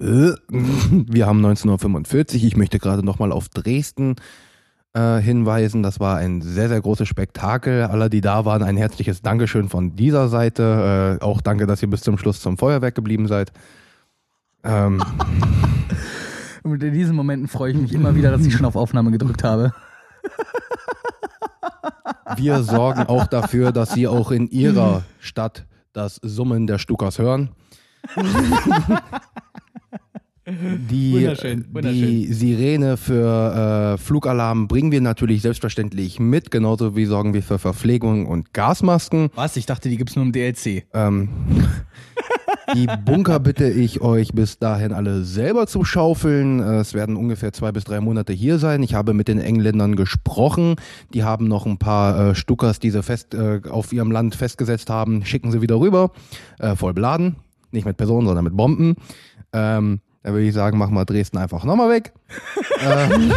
Äh, wir haben 1945. Ich möchte gerade nochmal auf Dresden äh, hinweisen. Das war ein sehr, sehr großes Spektakel. Alle, die da waren, ein herzliches Dankeschön von dieser Seite. Äh, auch danke, dass ihr bis zum Schluss zum Feuerwerk geblieben seid. Ähm, Und in diesen Momenten freue ich mich immer wieder, dass ich schon auf Aufnahme gedrückt habe. wir sorgen auch dafür, dass Sie auch in Ihrer Stadt das Summen der Stuckers hören. Die, Wunderschön, wunderschön. die Sirene für äh, Flugalarm bringen wir natürlich selbstverständlich mit, genauso wie sorgen wir für Verpflegung und Gasmasken. Was? Ich dachte, die gibt's nur im DLC. Ähm, die Bunker bitte ich euch bis dahin alle selber zu schaufeln. Äh, Es werden ungefähr zwei bis drei Monate hier sein. Ich habe mit den Engländern gesprochen. Die haben noch ein paar äh, Stuckers, die sie fest äh, auf ihrem Land festgesetzt haben, schicken sie wieder rüber, äh, voll beladen. Nicht mit Personen, sondern mit Bomben. Ähm, da würde ich sagen, machen wir Dresden einfach nochmal weg. ähm,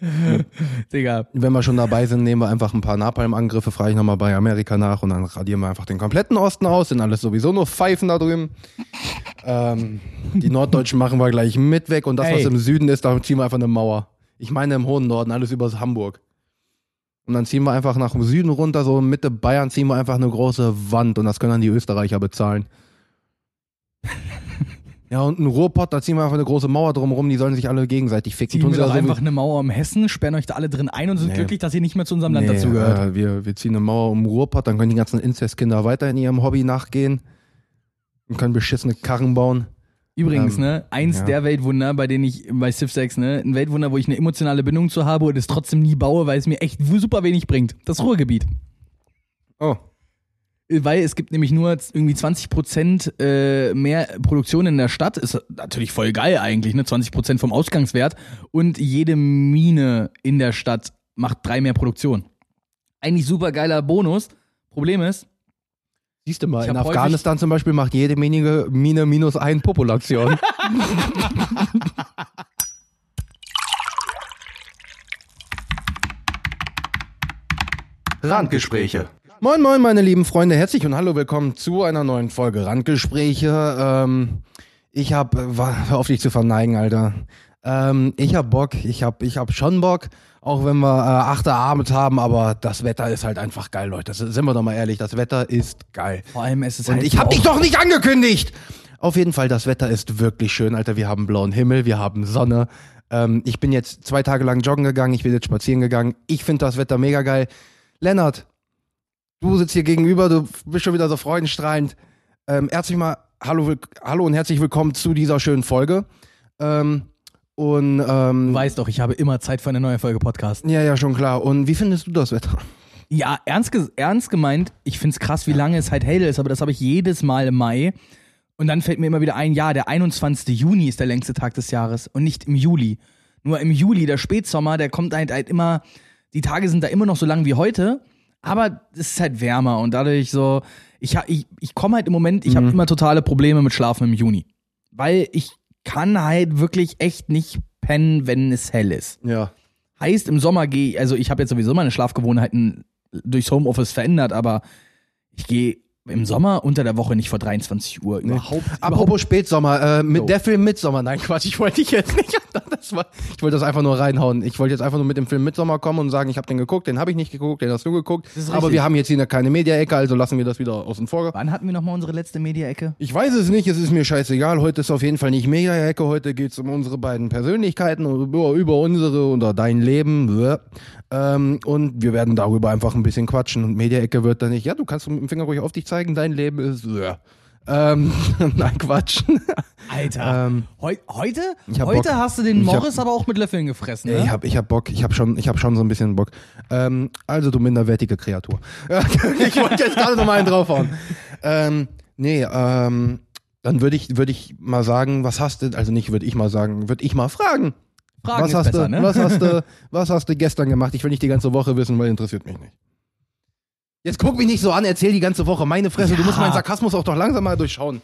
Digga. wenn wir schon dabei sind, nehmen wir einfach ein paar Napalm-Angriffe, frage ich nochmal bei Amerika nach und dann radieren wir einfach den kompletten Osten aus, sind alles sowieso nur Pfeifen da drüben. ähm, die Norddeutschen machen wir gleich mit weg und das, Ey. was im Süden ist, da ziehen wir einfach eine Mauer. Ich meine im hohen Norden, alles über Hamburg. Und dann ziehen wir einfach nach dem Süden runter, so Mitte Bayern ziehen wir einfach eine große Wand und das können dann die Österreicher bezahlen. Ja, und ein Ruhrpott, da ziehen wir einfach eine große Mauer drumherum, die sollen sich alle gegenseitig ficken. Ziehen wir doch ja so wie- einfach eine Mauer um Hessen, sperren euch da alle drin ein und sind Nee. glücklich, dass ihr nicht mehr zu unserem Land Nee, dazugehört. Äh, wir, wir ziehen eine Mauer um Ruhrpott, dann können die ganzen Inzestkinder weiter in ihrem Hobby nachgehen und können beschissene Karren bauen. Übrigens, ähm, ne, eins ja. der Weltwunder, bei denen ich bei Civ 6, ne, ein Weltwunder, wo ich eine emotionale Bindung zu habe und es trotzdem nie baue, weil es mir echt super wenig bringt. Das Ruhrgebiet. Oh, Weil es gibt nämlich nur irgendwie 20% äh, mehr Produktion in der Stadt. Ist natürlich voll geil eigentlich, ne? 20% vom Ausgangswert. Und jede Mine in der Stadt macht drei mehr Produktion. Eigentlich super geiler Bonus. Problem ist, siehst du mal, in Afghanistan zum Beispiel macht jede Mine, Mine minus ein Population. Randgespräche. Moin, moin, meine lieben Freunde, herzlich und hallo, willkommen zu einer neuen Folge Randgespräche. Ähm, ich hab, hör auf dich zu verneigen, Alter. Ähm, ich hab Bock, ich hab, ich hab schon Bock, auch wenn wir äh, achte Abend haben, aber das Wetter ist halt einfach geil, Leute. Das, sind wir doch mal ehrlich, das Wetter ist geil. vor allem es ist Und halt ich hab dich doch nicht angekündigt! Auf jeden Fall, das Wetter ist wirklich schön, Alter. Wir haben blauen Himmel, wir haben Sonne. Ähm, ich bin jetzt zwei Tage lang joggen gegangen, ich bin jetzt spazieren gegangen. Ich finde das Wetter mega geil. Lennart, du sitzt hier gegenüber, du bist schon wieder so freudenstrahlend. Ähm, herzlich mal, hallo, hallo und herzlich willkommen zu dieser schönen Folge. Ähm, und ähm, Du weißt doch, ich habe immer Zeit für eine neue Folge Podcast. ja, ja, schon klar. Und wie findest du das Wetter? Ja, ernst, ge- ernst gemeint, ich find's krass, wie lange es halt hell ist, aber das habe ich jedes Mal im Mai. Und dann fällt mir immer wieder ein, ja, der 21. Juni ist der längste Tag des Jahres und nicht im Juli. Nur im Juli, der Spätsommer, der kommt halt, halt immer, die Tage sind da immer noch so lang wie heute, aber es ist halt wärmer und dadurch so, ich, ich, ich komme halt im Moment, ich habe immer totale Probleme mit Schlafen im Juni. Weil ich kann halt wirklich echt nicht pennen, wenn es hell ist. Ja. Heißt, im Sommer gehe also ich habe jetzt sowieso meine Schlafgewohnheiten durchs Homeoffice verändert, aber ich gehe im Sommer unter der Woche nicht vor 23 Uhr. Überhaupt, überhaupt Apropos Spätsommer, äh, mit So. der Film Midsommer. Nein, Quatsch, ich wollte dich jetzt nicht. Das war, ich wollte das einfach nur reinhauen. Ich wollte jetzt einfach nur mit dem Film Midsommer kommen und sagen, ich habe den geguckt, den habe ich nicht geguckt, den hast du geguckt. Aber wir haben jetzt hier keine Media-Ecke, also lassen wir das wieder außen vor. Wann hatten wir nochmal unsere letzte Media-Ecke? Ich weiß es nicht, es ist mir scheißegal. Heute ist auf jeden Fall nicht Media-Ecke, heute geht's um unsere beiden Persönlichkeiten, über, über unsere oder dein Leben. Ähm, und wir werden darüber einfach ein bisschen quatschen. Und Media-Ecke wird dann nicht, ja, du kannst mit dem Finger ruhig auf dich zeigen, dein Leben ist. Bäh. Ähm, nein, Quatsch. Alter, Ähm, heu, heute, heute Bock. hast du den Ich hab- Morris aber auch mit Löffeln gefressen, ne? Ich hab, ich hab Bock, ich hab schon, ich hab schon so ein bisschen Bock. Ähm, also du minderwertige Kreatur. ich wollte jetzt gerade noch mal einen draufhauen. Ähm, nee, ähm, dann würde ich, würde ich mal sagen, was hast du, also nicht würde ich mal sagen, würde ich mal fragen. Fragen was ist hast besser, du, ne? was hast du, was hast du gestern gemacht? Ich will nicht die ganze Woche wissen, weil interessiert mich nicht. Jetzt guck mich nicht so an, erzähl die ganze Woche. Meine Fresse, du Ja. musst meinen Sarkasmus auch doch langsam mal durchschauen.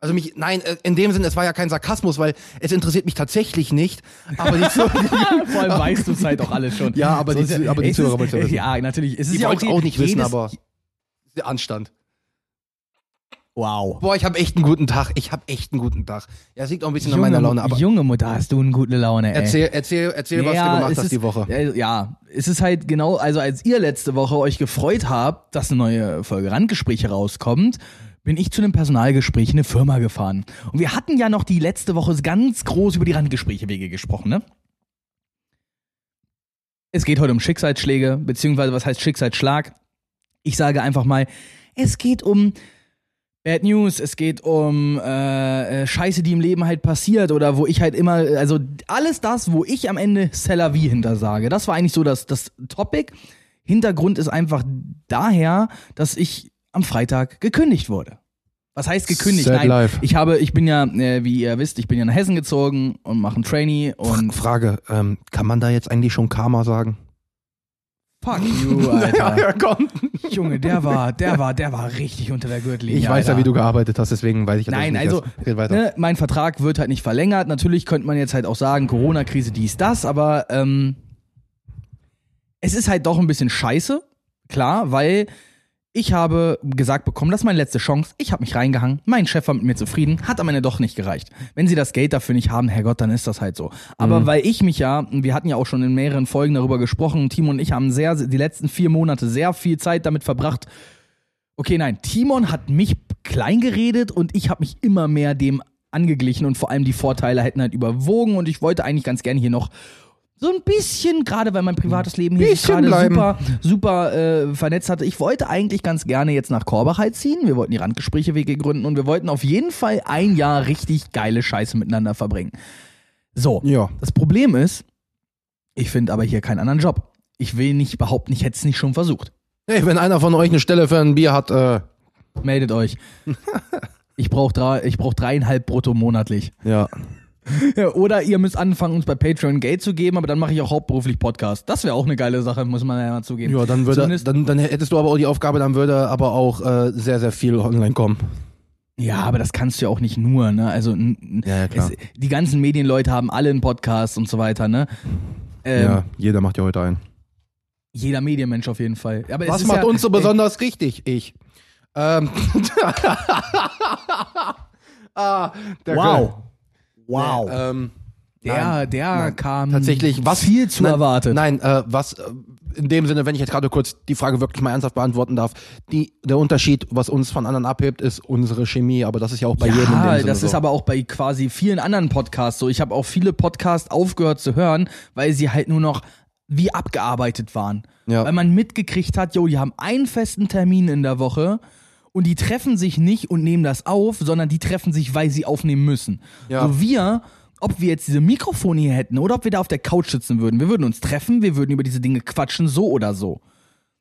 Also mich, nein, äh, in dem Sinne, es war ja kein Sarkasmus, weil es interessiert mich tatsächlich nicht. Aber die, Vor allem weißt du es halt auch alles schon. Ja, aber die ist Zu- aber die es Zuhörer wollen's ja wissen. Ja, natürlich. Es ist Die ja wollen's auch nicht wissen, aber- der Anstand. Wow. Boah, ich habe echt einen guten Tag. Ich habe echt einen guten Tag. Ja, es liegt auch ein bisschen an meiner Laune, aber Junge Mutter, hast du eine gute Laune, ey. erzähl, erzähl, erzähl, was du gemacht hast ist, die Woche. Ja, es ist halt genau, also als ihr letzte Woche euch gefreut habt, dass eine neue Folge Randgespräche rauskommt, bin ich zu einem Personalgespräch in eine Firma gefahren. Und wir hatten ja noch die letzte Woche ganz groß über die Randgespräche Wege gesprochen, ne? Es geht heute um Schicksalsschläge, beziehungsweise was heißt Schicksalsschlag? Ich sage einfach mal, es geht um Bad News, es geht um äh, äh, Scheiße, die im Leben halt passiert oder wo ich halt immer, also alles das, wo ich am Ende Cella wie hinter sage. Das war eigentlich so das, das Topic. Hintergrund ist einfach daher, dass ich am Freitag gekündigt wurde. Was heißt gekündigt? Sad Nein, life. ich habe, ich bin ja, äh, wie ihr wisst, ich bin ja nach Hessen gezogen und mache ein Trainee und Frage, ähm, kann man da jetzt eigentlich schon Karma sagen? Fuck you, Alter. komm. Junge, der war, der war, der war richtig unter der Gürtellinie. Ich weiß ja, Alter. wie du gearbeitet hast, deswegen weiß ich ja Nein, nicht also, ne, mein Vertrag wird halt nicht verlängert. Natürlich könnte man jetzt halt auch sagen, Corona-Krise, dies, das, aber ähm, es ist halt doch ein bisschen scheiße, klar, weil ich habe gesagt bekommen, das ist meine letzte Chance. Ich habe mich reingehangen. Mein Chef war mit mir zufrieden, hat am Ende doch nicht gereicht. Wenn sie das Geld dafür nicht haben, Herrgott, dann ist das halt so. Aber Mhm. weil ich mich ja, wir hatten ja auch schon in mehreren Folgen darüber gesprochen, Timo und ich haben sehr, die letzten vier Monate sehr viel Zeit damit verbracht, Okay, nein, Timon hat mich klein geredet und ich habe mich immer mehr dem angeglichen und vor allem die Vorteile hätten halt überwogen und ich wollte eigentlich ganz gerne hier noch so ein bisschen, gerade weil mein privates Leben hier sich gerade super, super äh, vernetzt hatte, ich wollte eigentlich ganz gerne jetzt nach Korbach halt ziehen. Wir wollten die Randgespräche WG gründen und wir wollten auf jeden Fall ein Jahr richtig geile Scheiße miteinander verbringen. So, Ja. das Problem ist, ich finde aber hier keinen anderen Job. Ich will nicht behaupten, ich hätte es nicht schon versucht. Hey, wenn einer von euch eine Stelle für ein Bier hat, äh, Meldet euch. Ich brauche drei, ich brauch dreieinhalb brutto monatlich. ja. Oder ihr müsst anfangen, uns bei Patreon Geld zu geben, aber dann mache ich auch hauptberuflich Podcast. Das wäre auch eine geile Sache, muss man ja mal zugeben. Ja, dann würde, Zumindest- dann, dann hättest du aber auch die Aufgabe, dann würde aber auch äh, sehr, sehr viel online kommen. Ja, aber das kannst du ja auch nicht nur, ne? Also Ja, ja, klar. Es, die ganzen Medienleute haben alle einen Podcast und so weiter, ne? Ähm, ja, jeder macht ja heute einen. Jeder Medienmensch auf jeden Fall. Aber es Was ist macht ja, uns so ey, besonders richtig? Ich. Ähm. ah, der Wow. Wow. Ähm, der, nein, der nein. kam tatsächlich was viel zu nein, erwartet. Nein, äh, was äh, in dem Sinne, wenn ich jetzt gerade kurz die Frage wirklich mal ernsthaft beantworten darf, die, der Unterschied, was uns von anderen abhebt, ist unsere Chemie, aber das ist ja auch bei ja, jedem Sinne das so. ist aber auch bei quasi vielen anderen Podcasts so. Ich habe auch viele Podcasts aufgehört zu hören, weil sie halt nur noch wie abgearbeitet waren. Ja. Weil man mitgekriegt hat, jo, die haben einen festen Termin in der Woche und die treffen sich nicht und nehmen das auf, sondern die treffen sich, weil sie aufnehmen müssen. Ja. So wir, ob wir jetzt diese Mikrofone hier hätten oder ob wir da auf der Couch sitzen würden, wir würden uns treffen, wir würden über diese Dinge quatschen, so oder so.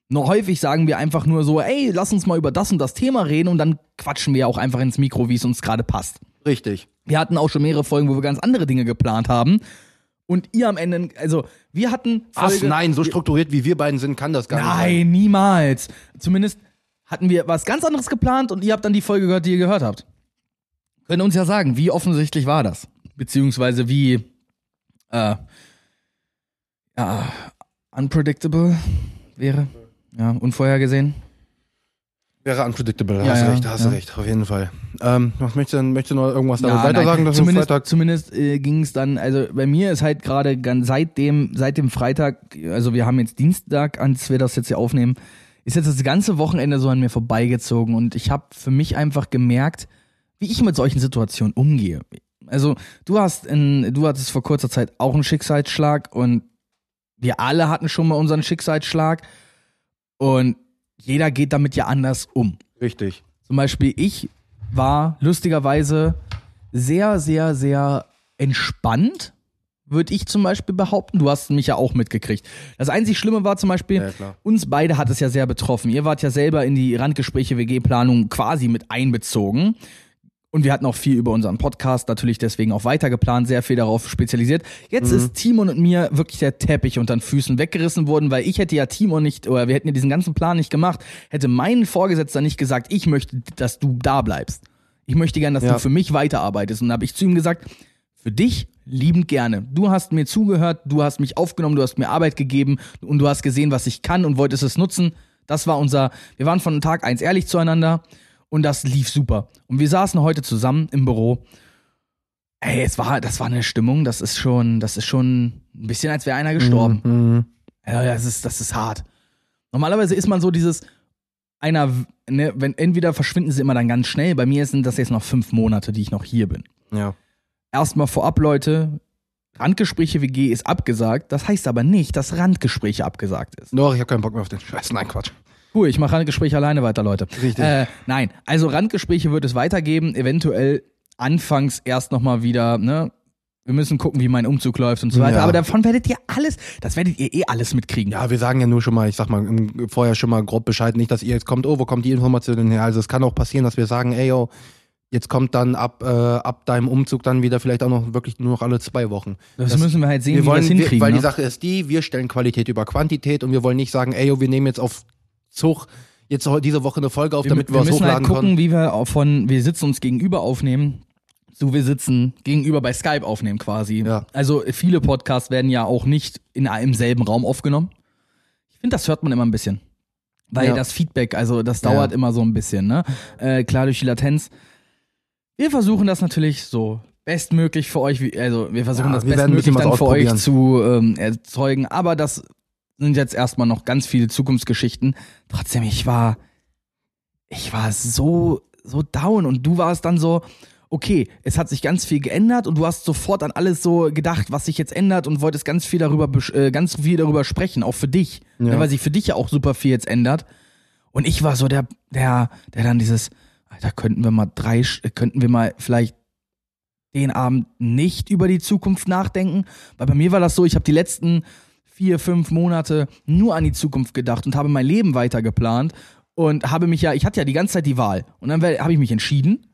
Nur häufig sagen wir einfach nur so, ey, lass uns mal über das und das Thema reden und dann quatschen wir auch einfach ins Mikro, wie es uns gerade passt. Richtig. Wir hatten auch schon mehrere Folgen, wo wir ganz andere Dinge geplant haben. Und ihr am Ende, also wir hatten? Folge, Nein, so strukturiert wie wir beiden sind, kann das gar nicht sein. Nein, niemals. Zumindest hatten wir was ganz anderes geplant und ihr habt dann die Folge gehört, die ihr gehört habt. Könnt ihr uns ja sagen, wie offensichtlich war das? Beziehungsweise wie äh, ja, unpredictable wäre. Ja, unvorhergesehen. Wäre unpredictable, Ja, hast ja, recht, hast ja. recht, auf jeden Fall. Ähm, was möchtest du möchtest du noch irgendwas damit Ja, weiter nein, sagen, dass zumindest, Freitag zumindest äh, ging es dann, also bei mir ist halt gerade seit dem, seit dem Freitag, also wir haben jetzt Dienstag, als wir das jetzt hier aufnehmen, ist jetzt das ganze Wochenende so an mir vorbeigezogen und ich habe für mich einfach gemerkt, wie ich mit solchen Situationen umgehe. Also du hast in, du hattest vor kurzer Zeit auch einen Schicksalsschlag und wir alle hatten schon mal unseren Schicksalsschlag und jeder geht damit ja anders um. Richtig. Zum Beispiel ich war lustigerweise sehr, sehr, sehr entspannt, würde ich zum Beispiel behaupten. Du hast mich ja auch mitgekriegt. Das einzig Schlimme war zum Beispiel, Ja, uns beide hat es ja sehr betroffen. Ihr wart ja selber in die Randgespräche WG-Planung quasi mit einbezogen. Und wir hatten auch viel über unseren Podcast, natürlich deswegen auch weitergeplant, sehr viel darauf spezialisiert. Jetzt ist Timon und mir wirklich der Teppich unter den Füßen weggerissen worden, weil ich hätte ja Timon nicht, oder wir hätten ja diesen ganzen Plan nicht gemacht, hätte mein Vorgesetzter nicht gesagt, ich möchte, dass du da bleibst. Ich möchte gerne, dass Ja. du für mich weiterarbeitest. Und da habe ich zu ihm gesagt, für dich liebend gerne. Du hast mir zugehört, du hast mich aufgenommen, du hast mir Arbeit gegeben und du hast gesehen, was ich kann und wolltest es nutzen. Das war unser, wir waren von Tag eins ehrlich zueinander Und das lief super. Und wir saßen heute zusammen im Büro. Ey, es war, das war eine Stimmung, das ist schon, das ist schon ein bisschen, als wäre einer gestorben. Mhm. Ja, das ist, das ist hart. Normalerweise ist man so dieses, einer, ne, wenn entweder verschwinden sie immer dann ganz schnell. Bei mir sind das jetzt noch fünf Monate, die ich noch hier bin. Ja. Erstmal vorab, Leute, Randgespräche WG ist abgesagt. Das heißt aber nicht, dass Randgespräche abgesagt ist. Doch, ich habe keinen Bock mehr auf den Scheiß. Nein, Quatsch. Cool, ich mache Randgespräche alleine weiter, Leute. Richtig. Äh, nein, also Randgespräche wird es weitergeben, eventuell anfangs erst nochmal wieder, ne? Wir müssen gucken, wie mein Umzug läuft und so weiter. Ja. Aber davon werdet ihr alles, das werdet ihr eh alles mitkriegen. Ja, wir sagen ja nur schon mal, ich sag mal, vorher schon mal grob Bescheid, nicht, dass ihr jetzt kommt, oh, wo kommt die Information denn her? Also es kann auch passieren, dass wir sagen, ey, yo, jetzt kommt dann ab, äh, ab deinem Umzug dann wieder vielleicht auch noch wirklich nur noch alle zwei Wochen. Das, müssen wir halt sehen, wir wie wollen, wir das hinkriegen. wir, weil ne? die Sache ist die, wir stellen Qualität über Quantität und wir wollen nicht sagen, ey, yo, wir nehmen jetzt auf Zug jetzt diese Woche eine Folge auf, damit wir, wir was müssen halt hochladen gucken, können. wie wir von, wir sitzen uns gegenüber aufnehmen, so wir sitzen gegenüber bei Skype aufnehmen quasi. Ja. Also viele Podcasts werden ja auch nicht in einem selben Raum aufgenommen. Ich finde, das hört man immer ein bisschen. Weil Ja. das Feedback, also das dauert Ja. immer so ein bisschen, ne? Äh, klar durch die Latenz. Wir versuchen das natürlich so bestmöglich für euch, wie- also wir versuchen Ja, das wir bestmöglich dann für euch zu ähm, erzeugen, aber das sind jetzt erstmal noch ganz viele Zukunftsgeschichten. Trotzdem, ich war, ich war so, so down und du warst dann so, okay, es hat sich ganz viel geändert und du hast sofort an alles so gedacht, was sich jetzt ändert und wolltest ganz viel darüber, äh, ganz viel darüber sprechen, auch für dich, Ja. ne, weil sich für dich ja auch super viel jetzt ändert. Und ich war so der, der, der dann dieses, Alter, könnten wir mal drei, Sch- könnten wir mal vielleicht den Abend nicht über die Zukunft nachdenken? Weil bei mir war das so, ich habe die letzten vier, fünf Monate nur an die Zukunft gedacht und habe mein Leben weiter geplant und habe mich ja, ich hatte ja die ganze Zeit die Wahl. Und dann habe ich mich entschieden,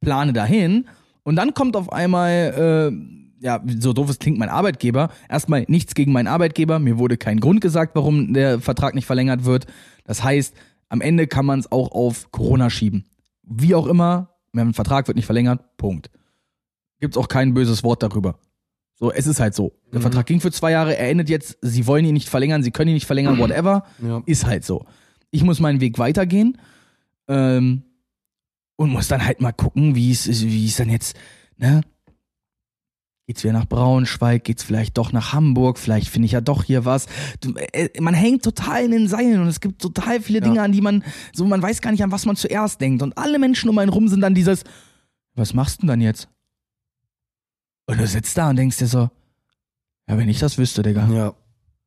plane dahin und dann kommt auf einmal, äh, ja, so doof es klingt, mein Arbeitgeber. Erstmal nichts gegen meinen Arbeitgeber. Mir wurde kein Grund gesagt, warum der Vertrag nicht verlängert wird. Das heißt, am Ende kann man es auch auf Corona schieben. Wie auch immer, mein Vertrag wird nicht verlängert, Punkt. Gibt's auch kein böses Wort darüber. So, es ist halt so. Der Mhm. Vertrag ging für zwei Jahre, er endet jetzt, sie wollen ihn nicht verlängern, sie können ihn nicht verlängern, whatever. Ja. Ist halt so. Ich muss meinen Weg weitergehen ähm, und muss dann halt mal gucken, wie es wie es dann jetzt, ne? Geht's wieder nach Braunschweig, geht's vielleicht doch nach Hamburg, vielleicht finde ich ja doch hier was. Du, äh, man hängt total in den Seilen und es gibt total viele Ja. Dinge, an die man, so man weiß gar nicht, an was man zuerst denkt. Und alle Menschen um einen rum sind dann dieses, was machst du denn dann jetzt? Und du sitzt da und denkst dir so, ja, wenn ich das wüsste, Digga. Ja.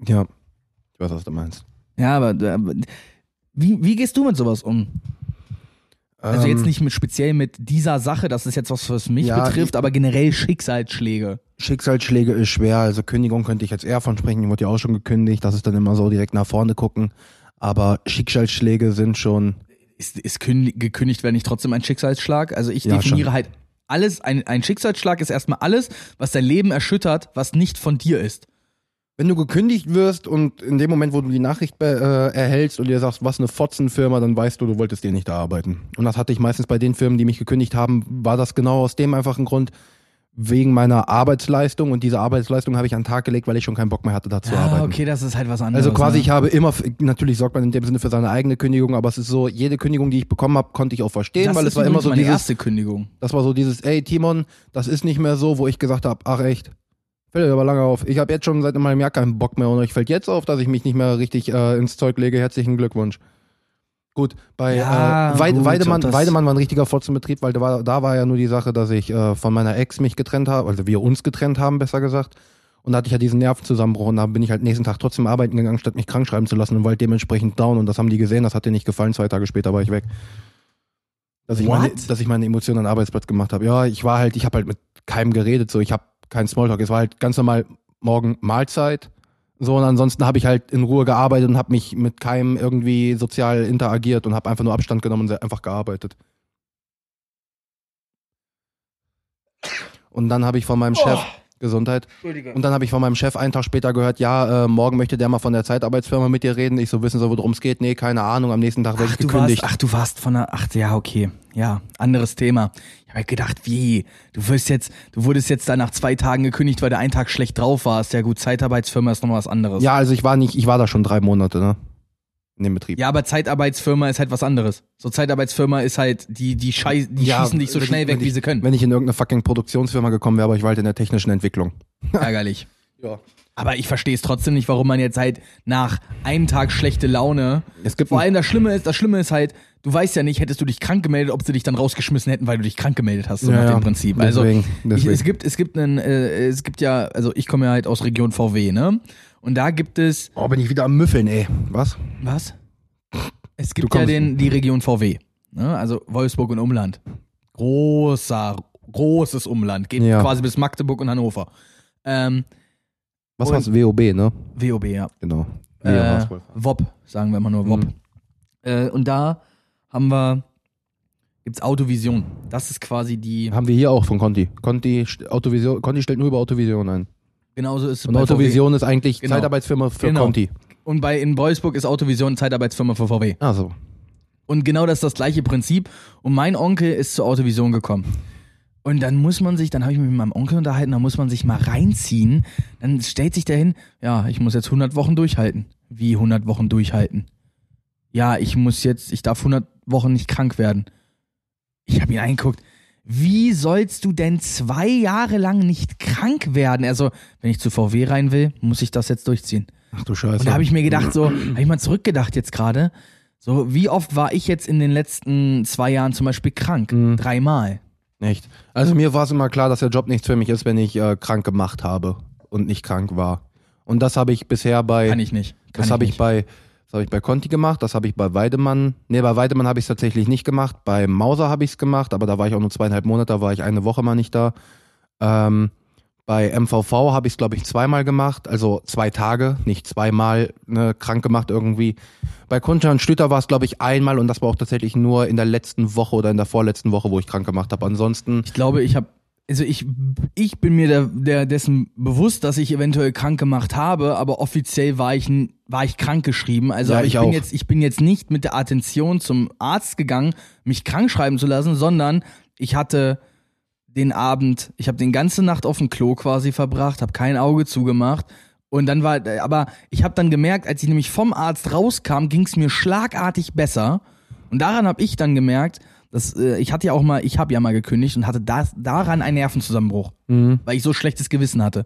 Ja. Ich weiß, was du meinst. Ja, aber, aber wie, wie gehst du mit sowas um? Also jetzt Ähm, nicht mit speziell mit dieser Sache, das ist jetzt was, was mich Ja, betrifft, aber generell Schicksalsschläge. Schicksalsschläge ist schwer, also Kündigung könnte ich jetzt eher von sprechen, die wurde ja auch schon gekündigt, das ist dann immer so direkt nach vorne gucken. Aber Schicksalsschläge sind schon, Ist, ist kündig, gekündigt werden nicht trotzdem ein Schicksalsschlag? Also ich Ja, definiere schon. halt alles, ein, ein Schicksalsschlag ist erstmal alles, was dein Leben erschüttert, was nicht von dir ist. Wenn du gekündigt wirst und in dem Moment, wo du die Nachricht äh, erhältst und dir sagst, was eine Fotzenfirma, dann weißt du, du wolltest dir nicht da arbeiten. Und das hatte ich meistens bei den Firmen, die mich gekündigt haben, war das genau aus dem einfachen Grund, wegen meiner Arbeitsleistung und diese Arbeitsleistung habe ich an den Tag gelegt, weil ich schon keinen Bock mehr hatte, da zu arbeiten. okay, das ist halt was anderes. Also quasi, ne? ich habe immer, natürlich sorgt man in dem Sinne für seine eigene Kündigung, aber es ist so, jede Kündigung, die ich bekommen habe, konnte ich auch verstehen, das weil es war immer so meine dieses, erste Kündigung. das war so dieses, ey Timon, das ist nicht mehr so, wo ich gesagt habe, ach echt, fällt aber lange auf. Ich habe jetzt schon seit einem Jahr keinen Bock mehr und euch fällt jetzt auf, dass ich mich nicht mehr richtig äh, ins Zeug lege. Herzlichen Glückwunsch. Gut, bei Ja, äh, Weid gut, Weidemann, Weidemann war ein richtiger Fotzenbetrieb, weil da war, da war ja nur die Sache, dass ich äh, von meiner Ex mich getrennt habe, also wir uns getrennt haben, besser gesagt. Und da hatte ich ja diesen Nervenzusammenbruch und da bin ich halt nächsten Tag trotzdem arbeiten gegangen, statt mich krank schreiben zu lassen und war halt dementsprechend down und das haben die gesehen, das hat denen nicht gefallen, zwei Tage später war ich weg. Dass ich, meine, dass ich meine Emotionen an den Arbeitsplatz gemacht habe. Ja, ich war halt, ich habe halt mit keinem geredet, so ich habe keinen Smalltalk. Es war halt ganz normal morgen Mahlzeit. So, und ansonsten habe ich halt in Ruhe gearbeitet und habe mich mit keinem irgendwie sozial interagiert und habe einfach nur Abstand genommen und einfach gearbeitet. Und dann habe ich von meinem Chef Gesundheit. Und dann habe ich von meinem Chef einen Tag später gehört, ja, äh, morgen möchte der mal von der Zeitarbeitsfirma mit dir reden. Ich so, wissen Sie, worum es geht? Nee, keine Ahnung. Am nächsten Tag werde ich gekündigt. warst, ach, du warst von der, ach, ja, okay. Ja, anderes Thema. Ich habe halt gedacht, wie? Du wirst jetzt, du wurdest jetzt da nach zwei Tagen gekündigt, weil du einen Tag schlecht drauf warst. Ja gut, Zeitarbeitsfirma ist nochmal was anderes. Ja, also ich war nicht, ich war da schon drei Monate, ne? In dem Betrieb. Ja, aber Zeitarbeitsfirma ist halt was anderes. So Zeitarbeitsfirma ist halt, die, die, Schei die Ja, schießen dich so schnell ich- weg, wenn wie ich- sie können. Wenn ich in irgendeine fucking Produktionsfirma gekommen wäre, aber ich war halt in der technischen Entwicklung. Ärgerlich. Ja. Aber ich verstehe es trotzdem nicht, warum man jetzt halt nach einem Tag schlechte Laune. Es gibt Vor allem das Schlimme ist, das Schlimme ist halt, du weißt ja nicht, hättest du dich krank gemeldet, ob sie dich dann rausgeschmissen hätten, weil du dich krank gemeldet hast, so Ja, nach dem Prinzip. Deswegen, also ich, deswegen. es gibt, es gibt einen, äh, es gibt ja, also ich komme ja halt aus Region VW, ne? Und da gibt es Oh, bin ich wieder am Müffeln, ey. Was? Was? Es gibt ja den, die Region VW, ne? also Wolfsburg und Umland. Großer, großes Umland, geht Ja. quasi bis Magdeburg und Hannover. Ähm, Was war's? WOB, ne? WOB, ja. Genau. Äh. WOP, sagen wir immer nur WOP. Mhm. Äh, und da haben wir, gibt's Autovision. Das ist quasi die, Haben wir hier auch von Conti. Conti, Autovision, Conti stellt nur über Autovision ein. Genauso ist es Und bei Autovision ist eigentlich Genau. Zeitarbeitsfirma für Genau. Conti. VW. Und bei in Wolfsburg ist Autovision Zeitarbeitsfirma für VW. Also. Und genau das ist das gleiche Prinzip. Und mein Onkel ist zur Autovision gekommen. Und dann muss man sich, dann habe ich mich mit meinem Onkel unterhalten, da muss man sich mal reinziehen. Dann stellt sich dahin, ja, ich muss jetzt 100 Wochen durchhalten. Wie 100 Wochen durchhalten? Ja, ich muss jetzt, ich darf 100 Wochen nicht krank werden. Ich habe ihn eingeguckt. Wie sollst du denn zwei Jahre lang nicht krank werden? Also, wenn ich zu VW rein will, muss ich das jetzt durchziehen. Ach du Scheiße. Und da habe ich mir gedacht, so, habe ich mal zurückgedacht jetzt gerade, so, wie oft war ich jetzt in den letzten zwei Jahren zum Beispiel krank? Mhm. Dreimal. Echt. Also mir war es immer klar, dass der Job nichts für mich ist, wenn ich äh, krank gemacht habe und nicht krank war. Und das habe ich bisher bei. Kann ich nicht. Kann das habe ich nicht. bei. Das habe ich bei Conti gemacht, das habe ich bei Weidemann. Nee, bei Weidemann habe ich es tatsächlich nicht gemacht. Bei Mauser habe ich es gemacht, aber da war ich auch nur zweieinhalb Monate, da war ich eine Woche mal nicht da. Ähm, bei MVV habe ich es, glaube ich, zweimal gemacht, also zwei Tage, nicht zweimal ne, krank gemacht irgendwie. Bei Kunter und Stüter war es, glaube ich, einmal und das war auch tatsächlich nur in der letzten Woche oder in der vorletzten Woche, wo ich krank gemacht habe. Ansonsten, Ich glaube, ich habe, also ich, ich bin mir der, der dessen bewusst, dass ich eventuell krank gemacht habe, aber offiziell war ich, war ich krank geschrieben. Also Ja, ich, ich bin jetzt, ich bin jetzt nicht mit der Attention zum Arzt gegangen, mich krank schreiben zu lassen, sondern ich hatte den Abend, ich habe den ganze Nacht auf dem Klo quasi verbracht, habe kein Auge zugemacht. Und dann war, aber ich habe dann gemerkt, als ich nämlich vom Arzt rauskam, ging es mir schlagartig besser. Und daran habe ich dann gemerkt, dass äh, ich hatte ja auch mal, ich habe ja mal gekündigt und hatte das, daran einen Nervenzusammenbruch, mh, weil ich so schlechtes Gewissen hatte.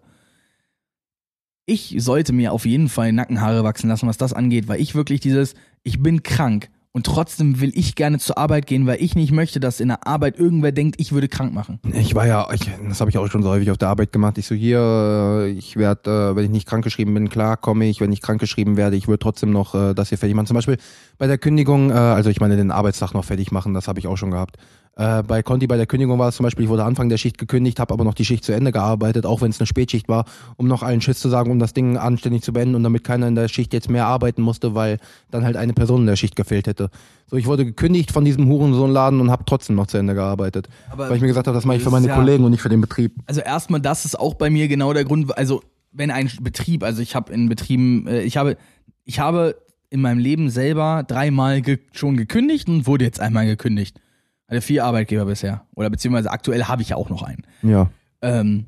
Ich sollte mir auf jeden Fall Nackenhaare wachsen lassen, was das angeht, weil ich wirklich dieses, ich bin krank und trotzdem will ich gerne zur Arbeit gehen, weil ich nicht möchte, dass in der Arbeit irgendwer denkt, ich würde krank machen. ich war ja, ich, das habe ich auch schon so häufig auf der Arbeit gemacht. Ich so, hier, äh, ich werde, äh, wenn ich nicht krankgeschrieben bin, klar komme ich. Wenn ich krankgeschrieben werde, ich würde trotzdem noch äh, das hier fertig machen. Zum Beispiel bei der Kündigung, also ich meine den Arbeitstag noch fertig machen, das habe ich auch schon gehabt. Äh, bei Conti bei der Kündigung war es zum Beispiel, ich wurde Anfang der Schicht gekündigt, habe aber noch die Schicht zu Ende gearbeitet, auch wenn es eine Spätschicht war, um noch allen Schiss zu sagen, um das Ding anständig zu beenden und damit keiner in der Schicht jetzt mehr arbeiten musste, weil dann halt eine Person in der Schicht gefehlt hätte. So, ich wurde gekündigt von diesem Hurensohnladen und habe trotzdem noch zu Ende gearbeitet. Aber weil ich mir gesagt habe, das mache ich für meine ja- Kollegen und nicht für den Betrieb. Also erstmal, das ist auch bei mir genau der Grund, also wenn ein Betrieb, also ich habe in Betrieben, äh, ich habe, ich habe in meinem Leben selber dreimal ge schon gekündigt und wurde jetzt einmal gekündigt. Hatte vier Arbeitgeber bisher. Oder beziehungsweise aktuell habe ich ja auch noch einen. Ja. Ähm,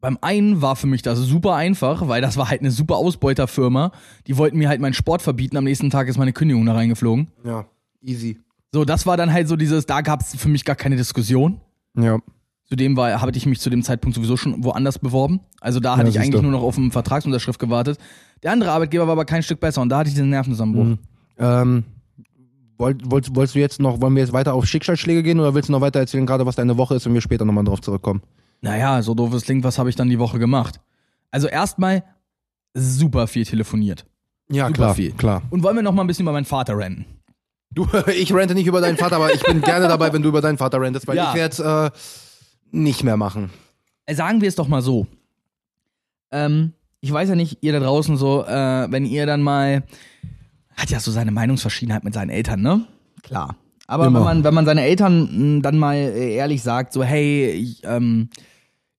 beim einen war für mich das super einfach, weil das war halt eine super Ausbeuterfirma. Die wollten mir halt meinen Sport verbieten. Am nächsten Tag ist meine Kündigung da reingeflogen. Ja. Easy. So, das war dann halt so dieses, da gab es für mich gar keine Diskussion. Ja. Zudem war, hatte ich mich zu dem Zeitpunkt sowieso schon woanders beworben. Also da hatte Ja, ich siehst eigentlich du. nur noch auf eine Vertragsunterschrift gewartet. Der andere Arbeitgeber war aber kein Stück besser und da hatte ich diesen Nervenzusammenbruch. Mhm. Ähm, wollt, wolltest, wolltest du jetzt noch, wollen wir jetzt weiter auf Schicksalsschläge gehen oder willst du noch weiter erzählen, gerade was deine Woche ist und wir später nochmal drauf zurückkommen? Naja, so doof es klingt, was habe ich dann die Woche gemacht? Also erstmal super viel telefoniert. Ja, Super klar, viel. klar. Und wollen wir noch mal ein bisschen über meinen Vater renten? Du, ich rente nicht über deinen Vater, aber ich bin gerne dabei, wenn du über deinen Vater rentest, weil Ja. ich werde äh, nicht mehr machen. Äh, Sagen wir es doch mal so. Ähm, ich weiß ja nicht, ihr da draußen so, äh, wenn ihr dann mal, hat ja so seine Meinungsverschiedenheit mit seinen Eltern, ne? Klar. Aber Immer. wenn man, wenn man seine Eltern mh, dann mal äh, ehrlich sagt, so, hey, ich, ähm,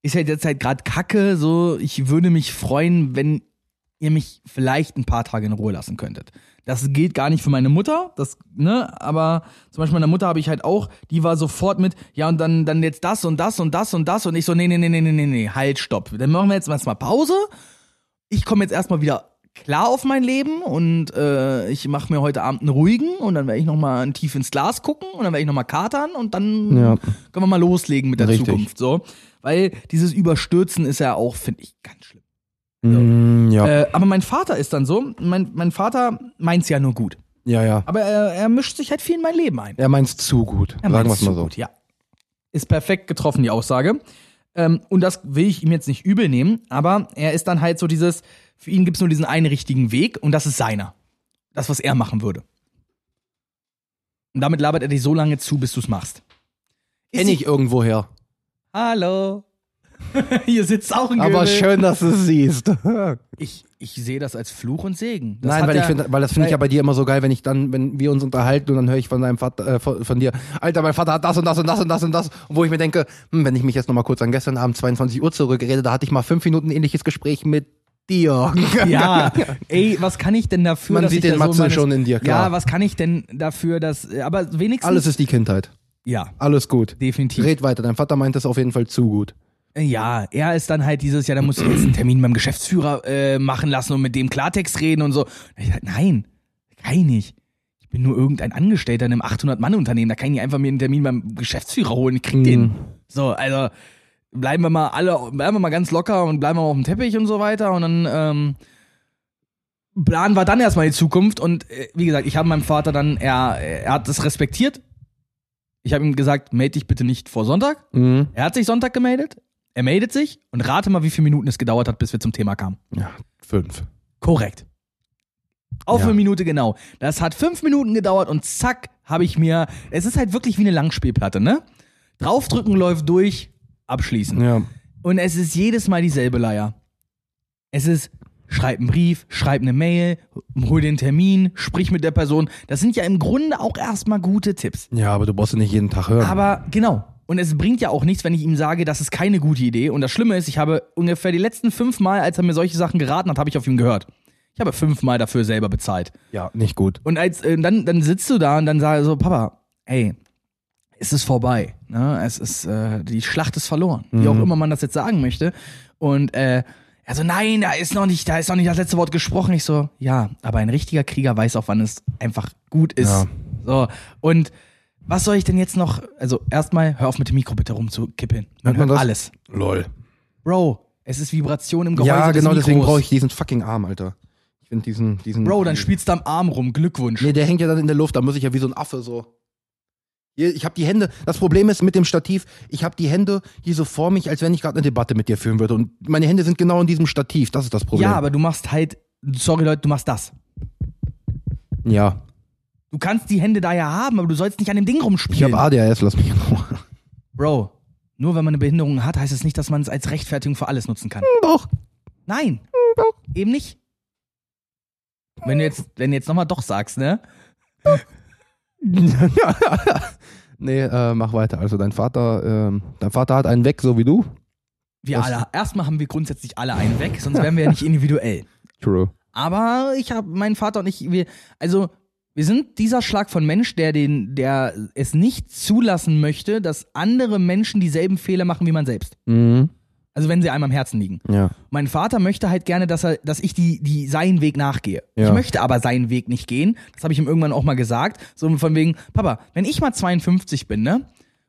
ist halt jetzt halt gerade Kacke, so, ich würde mich freuen, wenn ihr mich vielleicht ein paar Tage in Ruhe lassen könntet. Das gilt gar nicht für meine Mutter, das, ne, aber zum Beispiel meine Mutter habe ich halt auch, die war sofort mit, ja und dann, dann jetzt das und das und das und das und ich so, nee, nee, nee, nee, nee, nee, nee, halt, stopp. Dann machen wir jetzt erstmal Pause. Ich komme jetzt erstmal wieder klar auf mein Leben und äh, ich mache mir heute Abend einen ruhigen und dann werde ich nochmal tief ins Glas gucken und dann werde ich nochmal katern und dann Ja. können wir mal loslegen mit der Richtig. Zukunft. So. Weil dieses Überstürzen ist ja auch, finde ich, ganz schlimm. Mm, ja. Äh, aber mein Vater ist dann so, mein, mein Vater meint's ja nur gut. ja, ja. Aber er, er mischt sich halt viel in mein Leben ein. Er meint's zu gut. Er Sagen wir es mal so. Gut, ja. Ist perfekt getroffen, die Aussage. Ähm, und das will ich ihm jetzt nicht übel nehmen, aber er ist dann halt so dieses, für ihn gibt's nur diesen einen richtigen Weg und das ist seiner. Das, was er machen würde. Und damit labert er dich so lange zu, bis du's machst. Ist Kenn ich irgendwoher. Hallo. Hier sitzt auch ein Aber Göbel. schön, dass du es siehst. Ich, ich sehe das als Fluch und Segen. Das Nein, weil ich finde, weil das finde ich ja bei dir immer so geil, wenn ich dann, wenn wir uns unterhalten und dann höre ich von deinem Vater, äh, von, von dir, Alter, mein Vater hat das und das und das und das und das, und wo ich mir denke, hm, wenn ich mich jetzt nochmal kurz an gestern Abend 22 Uhr zurückrede, da hatte ich mal fünf Minuten ähnliches Gespräch mit dir. Ja, ey, was kann ich denn dafür, Man dass sieht ich den Matze so meines- schon in dir, klar. Ja, was kann ich denn dafür, dass, aber wenigstens. Alles ist die Kindheit. Ja, Alles gut. definitiv. Red weiter. Dein Vater meint das auf jeden Fall zu gut. Ja, er ist dann halt dieses, ja, da musst du jetzt einen Termin beim Geschäftsführer äh, machen lassen und mit dem Klartext reden und so. Ich sag, nein, kann ich nicht. Ich bin nur irgendein Angestellter in einem 800-Mann-Unternehmen. Da kann ich nicht einfach mir einen Termin beim Geschäftsführer holen. Ich krieg den. So, also bleiben wir mal alle, bleiben wir mal ganz locker und bleiben wir mal auf dem Teppich und so weiter. Und dann ähm, planen wir dann erstmal die Zukunft. Und äh, wie gesagt, ich habe meinem Vater dann, er, er hat das respektiert. Ich habe ihm gesagt, melde dich bitte nicht vor Sonntag. Mhm. Er hat sich Sonntag gemeldet. Er meldet sich und rate mal, wie viele Minuten es gedauert hat, bis wir zum Thema kamen. Ja, fünf. Korrekt. Auf Ja. eine Minute genau. Das hat fünf Minuten gedauert und zack, habe ich mir. Es ist halt wirklich wie eine Langspielplatte, ne? Draufdrücken läuft durch, abschließen. Ja. Und es ist jedes Mal dieselbe Leier. Es ist, schreib einen Brief, schreib eine Mail, hol den Termin, sprich mit der Person. Das sind ja im Grunde auch erstmal gute Tipps. Ja, aber du brauchst ihn nicht jeden Tag hören. Aber genau. Und es bringt ja auch nichts, wenn ich ihm sage, das ist keine gute Idee. Und das Schlimme ist, ich habe ungefähr die letzten fünf Mal, als er mir solche Sachen geraten hat, habe ich auf ihn gehört. Ich habe fünfmal dafür selber bezahlt. ja, nicht gut. Und als äh, dann, dann sitzt du da und dann sage so, Papa, ey, es ist vorbei. Ne? Es ist, äh, die Schlacht ist verloren. Wie auch immer man das jetzt sagen möchte. Und äh, er so, nein, da ist noch nicht, da ist noch nicht das letzte Wort gesprochen. Ich so, ja, aber ein richtiger Krieger weiß auch, wann es einfach gut ist. Ja. So. Und was soll ich denn jetzt noch? Also erstmal, hör auf mit dem Mikro bitte rumzukippeln. Man Hört man hört das? alles. Lol. Bro, es ist Vibration im Gehäuse Ja, genau, deswegen brauche ich diesen fucking Arm, Alter. Ich finde diesen, diesen. Bro, dann spielst du am Arm rum. Glückwunsch. Nee, der hängt ja dann in der Luft, da muss ich ja wie so ein Affe so. Ich habe die Hände, das Problem ist mit dem Stativ, ich habe die Hände hier so vor mich, als wenn ich gerade eine Debatte mit dir führen würde. Und meine Hände sind genau in diesem Stativ, das ist das Problem. Ja, aber du machst halt, sorry Leute, du machst das. Ja, Du kannst die Hände da ja haben, aber du sollst nicht an dem Ding ich rumspielen. habe ADHS, lass mich in Ruhe. Bro, nur wenn man eine Behinderung hat, heißt es nicht, dass man es als Rechtfertigung für alles nutzen kann. Doch. Nein. Doch. Eben nicht. Wenn du jetzt, wenn du jetzt nochmal doch sagst, ne? nee, äh, mach weiter. Also dein Vater, ähm, dein Vater hat einen weg, so wie du. Wir Das- alle. Erstmal haben wir grundsätzlich alle einen weg, sonst wären wir ja nicht individuell. True. Aber ich habe, mein Vater und ich, wir, also wir sind dieser Schlag von Mensch, der den, der es nicht zulassen möchte, dass andere Menschen dieselben Fehler machen wie man selbst. Mhm. Also wenn sie einem am Herzen liegen. Ja. Mein Vater möchte halt gerne, dass er, dass ich die, die seinen Weg nachgehe. Ja. Ich möchte aber seinen Weg nicht gehen. Das habe ich ihm irgendwann auch mal gesagt. So von wegen, Papa, wenn ich mal 52 bin, ne?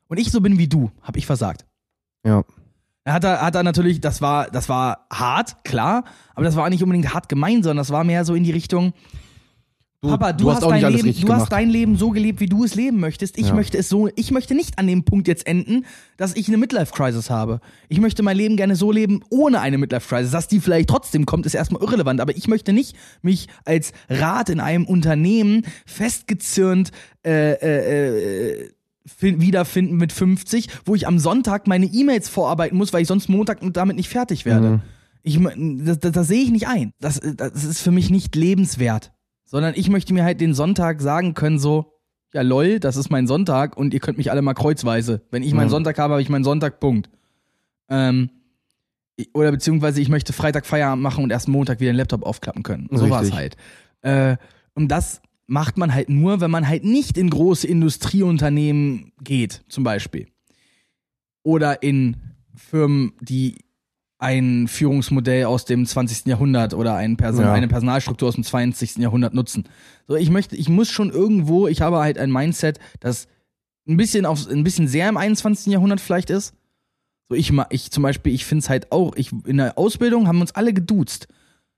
Und ich so bin wie du, habe ich versagt. Ja. Da hat er, hat er natürlich, das war, das war hart, klar, aber das war nicht unbedingt hart gemeint, sondern das war mehr so in die Richtung, Papa, du, hast, auch dein Leben, du hast gemacht. dein Leben so gelebt, wie du es leben möchtest. Ich Ja. möchte es so, ich möchte nicht an dem Punkt jetzt enden, dass ich eine Midlife-Crisis habe. Ich möchte mein Leben gerne so leben, ohne eine Midlife-Crisis. Dass die vielleicht trotzdem kommt, ist erstmal irrelevant. Aber ich möchte nicht mich als Rat in einem Unternehmen festgezirnt äh, äh, äh, fin- wiederfinden mit 50, wo ich am Sonntag meine E-Mails vorarbeiten muss, weil ich sonst Montag damit nicht fertig werde. Mhm. Ich, das, das, das sehe ich nicht ein. Das, das ist für mich nicht lebenswert. Sondern ich möchte mir halt den Sonntag sagen können, so, ja lol, das ist mein Sonntag und ihr könnt mich alle mal kreuzweise. Wenn ich meinen Mhm. Sonntag habe, habe ich meinen Sonntag, Punkt. Ähm, oder beziehungsweise ich möchte Freitag Feierabend machen und erst Montag wieder den Laptop aufklappen können. So war es halt. Äh, und das macht man halt nur, wenn man halt nicht in große Industrieunternehmen geht, zum Beispiel. Oder in Firmen, die ein Führungsmodell aus dem 20. Jahrhundert oder ein Person Ja. eine Personalstruktur aus dem 20. Jahrhundert nutzen. So, ich möchte, ich muss schon irgendwo, ich habe halt ein Mindset, das ein bisschen auf, ein bisschen sehr im 21. Jahrhundert vielleicht ist. So, ich, ich zum Beispiel, ich finde es halt auch, ich, in der Ausbildung haben wir uns alle geduzt.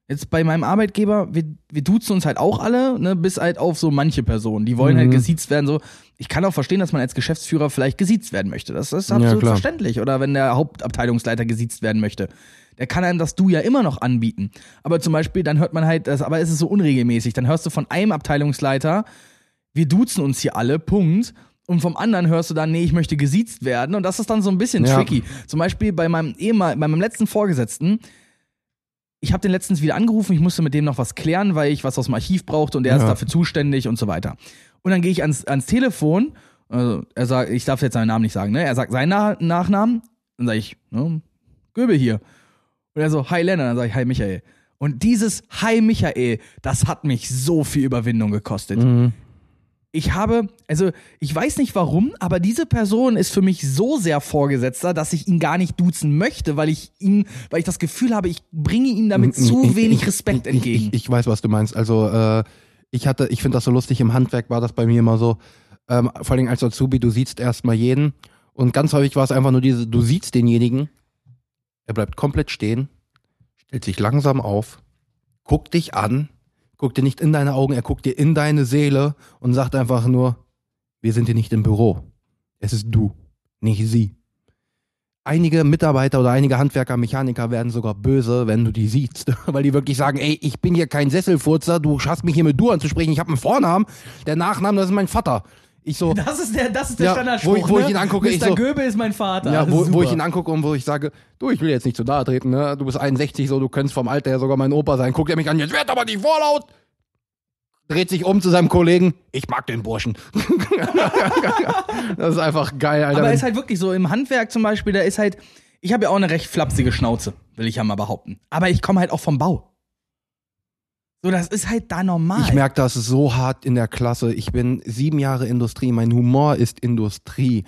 Jetzt bei meinem Arbeitgeber, wir, wir duzen uns halt auch alle, ne, bis halt auf so manche Personen. Die wollen halt Mhm. gesiezt werden. So, ich kann auch verstehen, dass man als Geschäftsführer vielleicht gesiezt werden möchte. Das ist absolut klar. verständlich. Oder wenn der Hauptabteilungsleiter gesiezt werden möchte. Der kann einem das Du ja immer noch anbieten. Aber zum Beispiel, dann hört man halt, das, aber es ist so unregelmäßig. Dann hörst du von einem Abteilungsleiter, wir duzen uns hier alle, Punkt. Und vom anderen hörst du dann, nee, ich möchte gesiezt werden. Und das ist dann so ein bisschen Ja. tricky. Zum Beispiel bei meinem ehemal, bei meinem letzten Vorgesetzten, ich habe den letztens wieder angerufen, ich musste mit dem noch was klären, weil ich was aus dem Archiv brauchte und er ist Ja. dafür zuständig und so weiter. Und dann gehe ich ans, ans Telefon, also er sagt, ich darf jetzt seinen Namen nicht sagen, ne? Er sagt seinen Na Nachnamen, dann sage ich, ne, Göbel hier. Und er so, hi Lennart, dann sage ich, hi Michael. Und dieses Hi Michael, das hat mich so viel Überwindung gekostet. Mhm. Ich habe, also ich weiß nicht warum, aber diese Person ist für mich so sehr Vorgesetzter, dass ich ihn gar nicht duzen möchte, weil ich ihn, weil ich das Gefühl habe, ich bringe ihm damit zu Ich- wenig ich- Respekt entgegen. Ich, ich weiß, was du meinst. Also äh, ich hatte, ich finde das so lustig, im Handwerk war das bei mir immer so, ähm, vor allem als Azubi, du siehst erstmal jeden und ganz häufig war es einfach nur diese, du siehst denjenigen, er bleibt komplett stehen, stellt sich langsam auf, guckt dich an, guckt dir nicht in deine Augen, er guckt dir in deine Seele und sagt einfach nur, wir sind hier nicht im Büro. Es ist du, nicht sie. Einige Mitarbeiter oder einige Handwerker, Mechaniker werden sogar böse, wenn du die siehst, weil die wirklich sagen, ey, ich bin hier kein Sesselfurzer, du schaffst mich hier mit du anzusprechen, ich habe einen Vornamen, der Nachname, das ist mein Vater. Ich so, das ist der, das ist der Ja, Standardspruch. wo ich- wo ich ne? ihn angucke, Mr. ich so- Göbel ist mein Vater. ja, wo, wo ich ihn angucke und wo ich sage, du, ich will jetzt nicht zu nahe treten, ne? Du bist 61, so, du könntest vom Alter her sogar mein Opa sein. Guckt er mich an, jetzt werd aber nicht vorlaut. Dreht sich um zu seinem Kollegen, ich mag den Burschen. das ist einfach geil, Alter. Aber ist halt wirklich so, im Handwerk zum Beispiel, da ist halt, ich habe ja auch eine recht flapsige Schnauze, will ich ja mal behaupten. Aber ich komme halt auch vom Bau. So, das ist halt da normal. Ich merke das so hart in der Klasse. Ich bin sieben Jahre Industrie. Mein Humor ist Industrie.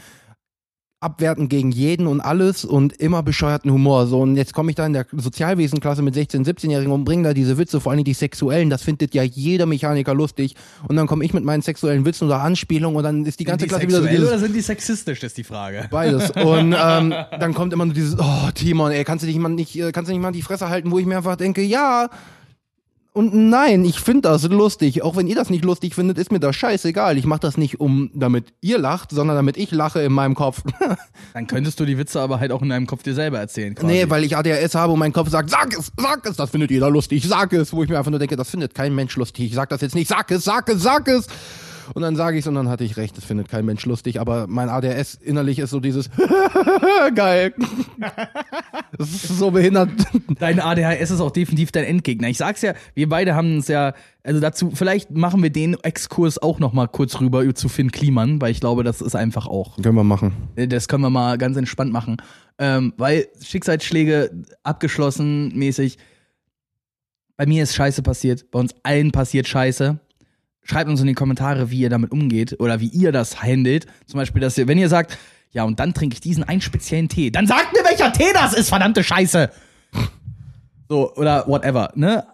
Abwerten gegen jeden und alles und immer bescheuerten Humor. So, und jetzt komme ich da in der Sozialwesenklasse mit 16-, 17-Jährigen und bringe da diese Witze, vor allem die sexuellen. Das findet ja jeder Mechaniker lustig. Und dann komme ich mit meinen sexuellen Witzen oder Anspielungen und dann ist die ganze die Klasse wieder so dieses, oder sind die sexistisch, ist die Frage. Beides. Und ähm, dann kommt immer nur dieses, oh, Timon, ey, kannst du dich mal nicht, äh, kannst du nicht mal die Fresse halten, wo ich mir einfach denke, ja. Und nein, ich finde das lustig. Auch wenn ihr das nicht lustig findet, ist mir das scheißegal. Ich mache das nicht, um damit ihr lacht, sondern damit ich lache in meinem Kopf. Dann könntest du die Witze aber halt auch in deinem Kopf dir selber erzählen. Quasi. nee, weil ich ADHS habe und mein Kopf sagt, sag es, sag es, das findet jeder lustig, sag es. Wo ich mir einfach nur denke, das findet kein Mensch lustig. Ich sag das jetzt nicht, sag es, sag es, sag es. Und dann sage ich es und dann hatte ich recht, das findet kein Mensch lustig. Aber mein ADHS innerlich ist so dieses, geil. Das ist so behindert. Dein ADHS ist auch definitiv dein Endgegner. Ich sag's ja, wir beide haben uns ja, also dazu, vielleicht machen wir den Exkurs auch noch mal kurz rüber zu Finn Kliman, weil ich glaube, das ist einfach auch. Können wir machen. Das können wir mal ganz entspannt machen. Ähm, weil Schicksalsschläge abgeschlossen mäßig. Bei mir ist Scheiße passiert. Bei uns allen passiert Scheiße. Schreibt uns in die Kommentare, wie ihr damit umgeht oder wie ihr das handelt. Zum Beispiel, dass ihr, wenn ihr sagt, ja, und dann trinke ich diesen einen speziellen Tee, dann sagt mir, welcher Tee das ist, verdammte Scheiße. So, oder whatever, ne?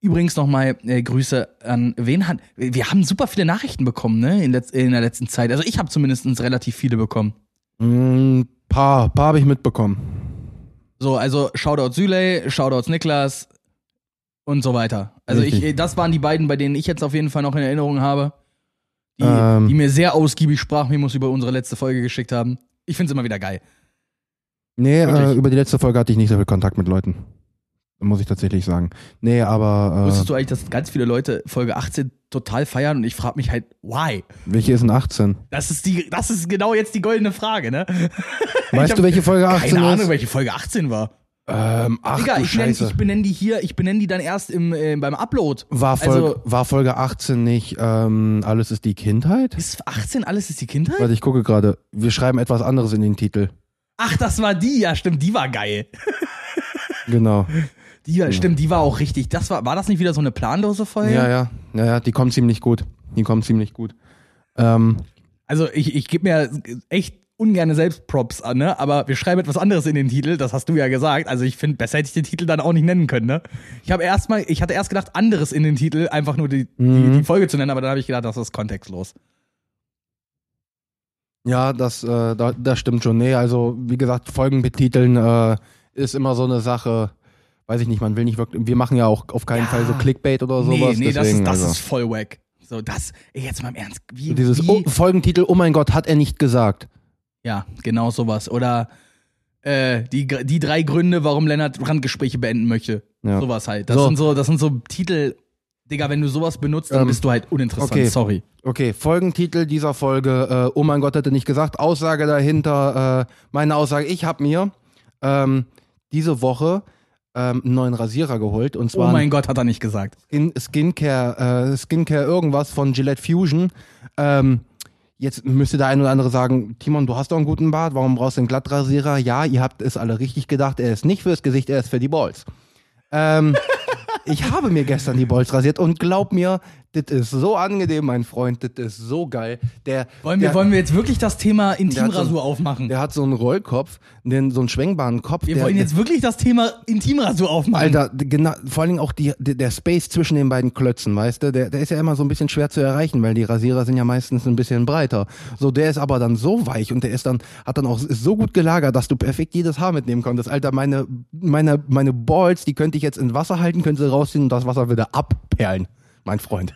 Übrigens nochmal äh, Grüße an wen hat. Wir haben super viele Nachrichten bekommen, ne? In, letz, in der letzten Zeit. Also ich habe zumindest relativ viele bekommen. Mm, paar, paar habe ich mitbekommen. So, also Shoutout Süley, Shoutouts Niklas und so weiter. Also ich, Richtig. das waren die beiden, bei denen ich jetzt auf jeden Fall noch in Erinnerung habe, die, Ähm. die mir sehr ausgiebig Sprachmemos über unsere letzte Folge geschickt haben. Ich find's immer wieder geil. Nee, äh, über die letzte Folge hatte ich nicht so viel Kontakt mit Leuten. Muss ich tatsächlich sagen. Nee, aber Wusstest äh, du eigentlich, dass ganz viele Leute Folge 18 total feiern und ich frage mich halt, why? welche ist denn 18? Das ist die, das ist genau jetzt die goldene Frage, ne? Weißt du, welche Folge 18 Keine ist? Ahnung, welche Folge 18 war. Ähm, ach du ich, nenn, ich benenne die hier, ich benenne die dann erst im, äh, beim Upload. war, Folge, also- war Folge 18 nicht ähm, Alles ist die Kindheit? Ist 18 alles ist die Kindheit? Warte, ich gucke gerade. Wir schreiben etwas anderes in den Titel. Ach, das war die, ja, stimmt, die war geil. Genau. Die, war- stimmt, die war auch richtig. Das war, war das nicht wieder so eine planlose Folge? Ja, ja. Ja, ja, die kommt ziemlich gut. Die kommt ziemlich gut. Ähm, Also ich, ich gebe mir echt ungern selbst Props an, ne? Aber wir schreiben etwas anderes in den Titel, das hast du ja gesagt. Also ich finde, besser hätte ich den Titel dann auch nicht nennen können, ne? Ich habe erstmal, ich hatte erst gedacht, anderes in den Titel, einfach nur die, Mhm. die, die Folge zu nennen, aber dann habe ich gedacht, das ist kontextlos. Ja, das, äh, da, das stimmt schon. Nee, also wie gesagt, Folgen betiteln äh, ist immer so eine Sache. Weiß ich nicht, man will nicht wirklich. Wir machen ja auch auf keinen Ja. Fall so Clickbait oder nee, sowas. nee, das, deswegen, ist, das also. ist voll wack. So, das, ey, jetzt mal im Ernst. Wie, dieses wie, oh, Folgentitel, oh mein Gott, hat er nicht gesagt. Ja, genau sowas. Oder äh, die, die drei Gründe, warum Lennart Brandgespräche beenden möchte. Ja. Sowas halt. Das So. sind so, das sind so Titel, Digga, wenn du sowas benutzt, dann Ähm, bist du halt uninteressant. okay. Sorry. Okay, Folgentitel dieser Folge, äh, oh mein Gott, er nicht gesagt. Aussage dahinter, äh, meine Aussage, ich habe mir ähm, diese Woche ähm, einen neuen Rasierer geholt und Oh zwar mein Gott, hat er nicht gesagt. Skin, Skincare, äh, Skincare irgendwas von Gillette Fusion. Ähm, jetzt müsste der ein oder andere sagen, Timon, du hast doch einen guten Bart, warum brauchst du einen Glattrasierer? Ja, ihr habt es alle richtig gedacht, er ist nicht fürs Gesicht, er ist für die Balls. Ähm, ich habe mir gestern die Balls rasiert und glaub mir, das ist so angenehm, mein Freund, das ist so geil. Der, Wollen wir, der, wollen wir jetzt wirklich das Thema Der Intimrasur so- aufmachen? der hat so einen Rollkopf, den, so einen schwenkbaren Kopf. wir der, wollen jetzt wirklich das Thema Intimrasur aufmachen. Alter, genau, vor allen Dingen auch die, der Space zwischen den beiden Klötzen, weißt du, der, der ist ja immer so ein bisschen schwer zu erreichen, weil die Rasierer sind ja meistens ein bisschen breiter. So, der ist aber dann so weich und der ist dann, hat dann auch ist so gut gelagert, dass du perfekt jedes Haar mitnehmen konntest. Alter, meine, meine, meine Balls, die könnte ich jetzt in Wasser halten, könnte sie rausziehen und das Wasser würde abperlen, mein Freund.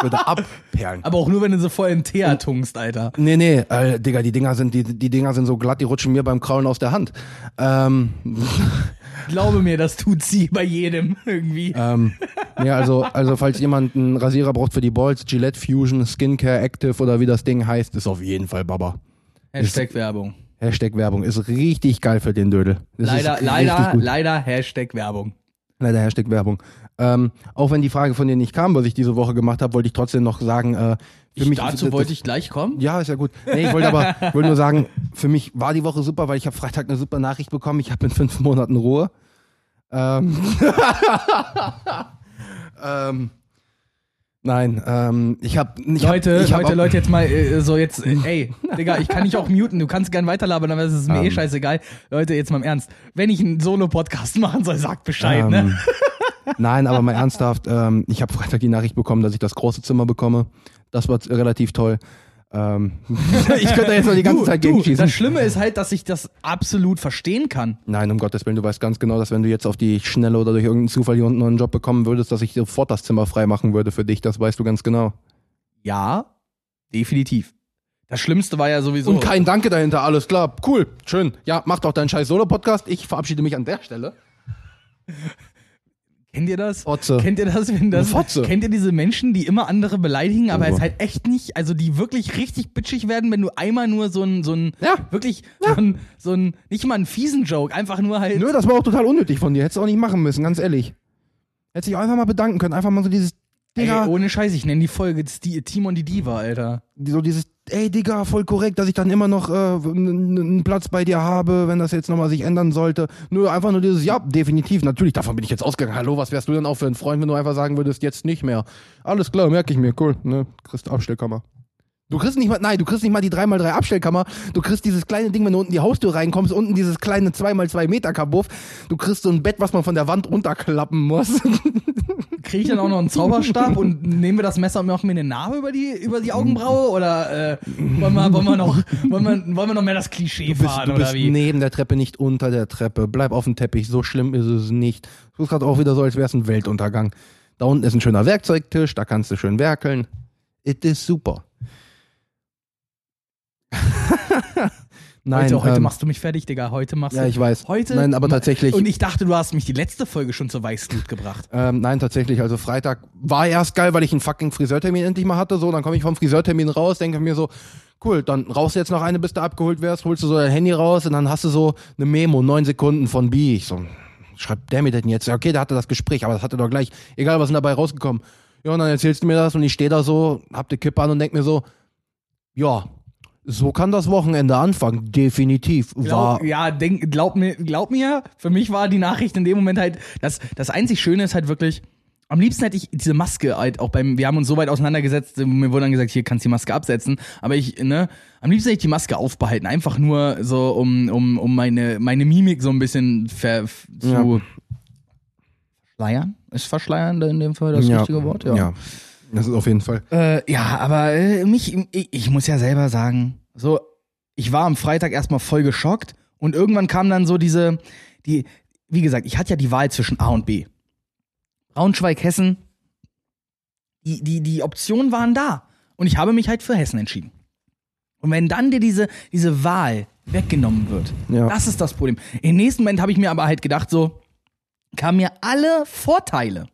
Würde abperlen. Aber auch nur, wenn du so voll in Teer tunkst, Alter. Nee, nee, äh, Digga, die Dinger sind, die, die Dinger sind so glatt, die rutschen mir beim Kraulen aus der Hand. Ähm, Glaube mir, das tut sie bei jedem irgendwie. Ähm, ja, also, also falls jemand einen Rasierer braucht für die Balls, Gillette Fusion, Skincare Active oder wie das Ding heißt, ist auf jeden Fall Baba. Hashtag Werbung. Hashtag Werbung ist richtig geil für den Dödel. Das Leider, ist leider, leider Hashtag Werbung. leider Hashtag Werbung. Ähm, auch wenn die Frage von dir nicht kam, was ich diese Woche gemacht habe, wollte ich trotzdem noch sagen, äh, für Ich, mich dazu das- wollte ich gleich kommen. Ja, ist ja gut. Nee, ich wollte aber ich wollte nur sagen, für mich war die Woche super, weil ich habe Freitag eine super Nachricht bekommen. Ich habe in fünf Monaten Ruhe. Ähm, ähm, nein, ähm, ich habe ich hab- Leute, ich hab Leute, auch- Leute, jetzt mal äh, so jetzt, äh, ey, Digga, ich kann dich auch muten, du kannst gern weiterlabern, aber es ist mir eh Ähm. scheißegal. Leute, jetzt mal im Ernst, wenn ich einen Solo-Podcast machen soll, sagt Bescheid, ne? Nein, aber mal ernsthaft, ähm, ich habe Freitag die Nachricht bekommen, dass ich das große Zimmer bekomme. Das war relativ toll. Ähm, ich könnte da jetzt noch die ganze du, Zeit du, gegenschießen. das Schlimme ist halt, dass ich das absolut verstehen kann. Nein, um Gottes Willen, du weißt ganz genau, dass wenn du jetzt auf die Schnelle oder durch irgendeinen Zufall hier unten noch einen Job bekommen würdest, dass ich sofort das Zimmer frei machen würde für dich. Das weißt du ganz genau. Ja, definitiv. Das Schlimmste war ja sowieso. Und kein Danke dahinter, alles klar. Cool, schön. Ja, mach doch deinen scheiß Solo-Podcast. Ich verabschiede mich an der Stelle. Kennt ihr das? Fotze. Kennt ihr das, wenn das? Fotze. Kennt ihr diese Menschen, die immer andere beleidigen, aber Oh. es halt echt nicht, also die wirklich richtig bitchig werden, wenn du einmal nur so ein, so ein, Ja. wirklich so ein, so ein, nicht mal einen fiesen Joke, einfach nur halt. Nö, das war auch total unnötig von dir. Hättest du auch nicht machen müssen, ganz ehrlich. Hättest dich einfach mal bedanken können. Einfach mal so dieses, Ey, Digga, ohne Scheiß, ich nenne die Folge die, Timon die Diva, Alter. so dieses, ey Digga, voll korrekt, dass ich dann immer noch äh, einen Platz bei dir habe, wenn das jetzt nochmal sich ändern sollte. Nur einfach nur dieses, ja, definitiv, natürlich, davon bin ich jetzt ausgegangen. Hallo, was wärst du denn auch für ein Freund, wenn du einfach sagen würdest, jetzt nicht mehr. Alles klar, merke ich mir, cool, ne, kriegst Abstellkammer. Du kriegst nicht mal, nein, du kriegst nicht mal die 3x3 Abstellkammer. Du kriegst dieses kleine Ding, wenn du unten in die Haustür reinkommst, unten dieses kleine 2x2 Meter Kabuff. Du kriegst so ein Bett, was man von der Wand runterklappen muss. Kriege ich dann auch noch einen Zauberstab und nehmen wir das Messer und machen mir eine Narbe über die, über die Augenbraue? Oder äh, wollen, wir, wollen, wir noch, wollen, wir, wollen wir noch mehr das Klischee Du bist, fahren du oder bist wie? neben der Treppe, nicht unter der Treppe. Bleib auf dem Teppich, so schlimm ist es nicht. Du bist gerade auch wieder so, als wäre es ein Weltuntergang. Da unten ist ein schöner Werkzeugtisch, da kannst du schön werkeln. It is super. Nein, heute heute ähm, machst du mich fertig, Digga. Heute machst ja, du. ich weiß. Heute. Nein, aber tatsächlich. Und ich dachte, du hast mich die letzte Folge schon zur Weißglut gebracht. Ähm, nein, tatsächlich. Also Freitag war erst geil, weil ich einen fucking Friseurtermin endlich mal hatte. So, dann komme ich vom Friseurtermin raus, denke mir so, cool, dann rauchst du jetzt noch eine, bis du abgeholt wirst, holst du so dein Handy raus und dann hast du so eine Memo, neun Sekunden von B. Ich so, schreibt der mir denn jetzt? Ja, okay, der hatte das Gespräch, aber das hatte doch gleich, egal was ist denn dabei rausgekommen. Ja, und dann erzählst du mir das und ich stehe da so, hab die Kippe an und denk mir so, ja, so kann das Wochenende anfangen, definitiv. War, Glaub, ja, denk, glaub mir, glaub mir, für mich war die Nachricht in dem Moment halt, das, das einzig Schöne ist halt wirklich, am liebsten hätte ich diese Maske halt auch beim, wir haben uns so weit auseinandergesetzt, mir wurde dann gesagt, hier kannst du die Maske absetzen, aber ich, ne, am liebsten hätte ich die Maske aufbehalten, einfach nur so, um, um, um meine, meine Mimik so ein bisschen ver, zu Ja. verschleiern. Ist verschleiern in dem Fall das ja. richtige Wort? Ja. Das ist auf jeden Fall. Äh, ja, aber äh, mich, ich, ich muss ja selber sagen, so, ich war am Freitag erstmal voll geschockt und irgendwann kam dann so diese, die, wie gesagt, ich hatte ja die Wahl zwischen A und B. Braunschweig, Hessen, die, die, die Optionen waren da. Und ich habe mich halt für Hessen entschieden. Und wenn dann dir diese, diese Wahl weggenommen wird, Ja. das ist das Problem. Im nächsten Moment habe ich mir aber halt gedacht, so, kamen mir alle Vorteile.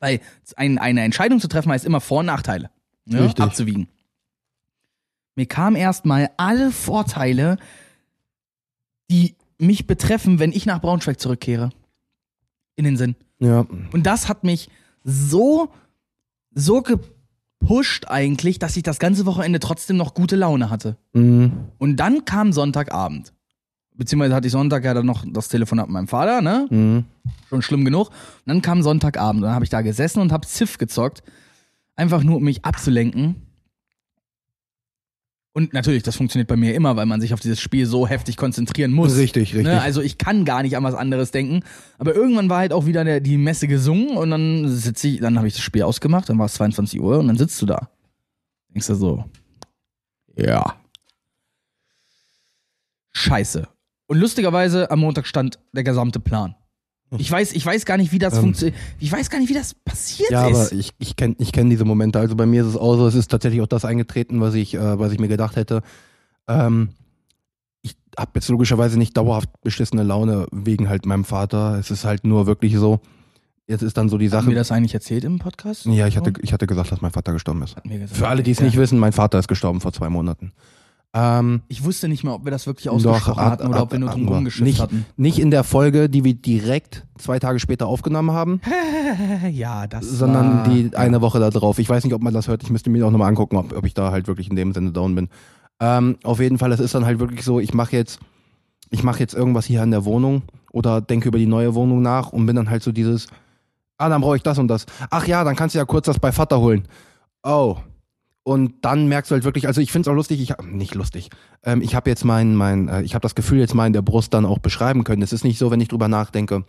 Weil ein, eine Entscheidung zu treffen heißt immer Vor- und Nachteile. Ne? Abzuwiegen. Mir kamen erstmal alle Vorteile, die mich betreffen, wenn ich nach Braunschweig zurückkehre. In den Sinn. Ja. Und das hat mich so, so gepusht eigentlich, dass ich das ganze Wochenende trotzdem noch gute Laune hatte. Mhm. Und dann kam Sonntagabend. Beziehungsweise hatte ich Sonntag ja dann noch das Telefonat mit meinem Vater, ne? Mhm. Schon schlimm genug. Und dann kam Sonntagabend. Und dann habe ich da gesessen und habe Ziff gezockt. Einfach nur, um mich abzulenken. Und natürlich, das funktioniert bei mir immer, weil man sich auf dieses Spiel so heftig konzentrieren muss. Richtig, richtig. Ne? Also ich kann gar nicht an was anderes denken. Aber irgendwann war halt auch wieder der, die Messe gesungen und dann sitze ich, dann habe ich das Spiel ausgemacht, dann war es 22 Uhr und dann sitzt du da. Denkst du so, ja. Scheiße. Und lustigerweise am Montag stand der gesamte Plan. Ich weiß, ich weiß gar nicht, wie das Ähm. funktioniert. Ich weiß gar nicht, wie das passiert Ja, ist. aber ich, ich kenne ich kenn diese Momente. Also bei mir ist es auch so, es ist tatsächlich auch das eingetreten, was ich, äh, was ich mir gedacht hätte. Ähm, ich habe jetzt logischerweise nicht dauerhaft beschissene Laune wegen halt meinem Vater. Es ist halt nur wirklich so, jetzt ist dann so die Haben Sache. wir das eigentlich erzählt im Podcast? Ja, ich hatte, ich hatte gesagt, dass mein Vater gestorben ist. Gesagt. Für alle, die es Ja. nicht wissen, mein Vater ist gestorben vor zwei Monaten. Ähm, Ich wusste nicht mal, ob wir das wirklich Doch, ausgesprochen hat- hatten oder ob wir nur drum nicht, hatten. nicht in der Folge, die wir direkt zwei Tage später aufgenommen haben, Ja, das sondern war, die eine Woche da drauf. Ich weiß nicht, ob man das hört. Ich müsste mir auch nochmal angucken, ob, ob ich da halt wirklich in dem Sinne down bin. Ähm, auf jeden Fall, es ist dann halt wirklich so, ich mache jetzt, ich mache jetzt irgendwas hier in der Wohnung oder denke über die neue Wohnung nach und bin dann halt so dieses, ah, dann brauche ich das und das. Ach ja, dann kannst du ja kurz das bei Vater holen. Oh. Und dann merkst du halt wirklich, also ich finde es auch lustig, ich nicht lustig. Ähm, ich habe jetzt mein, mein, äh, ich habe das Gefühl jetzt mal in der Brust dann auch beschreiben können. Es ist nicht so, wenn ich drüber nachdenke,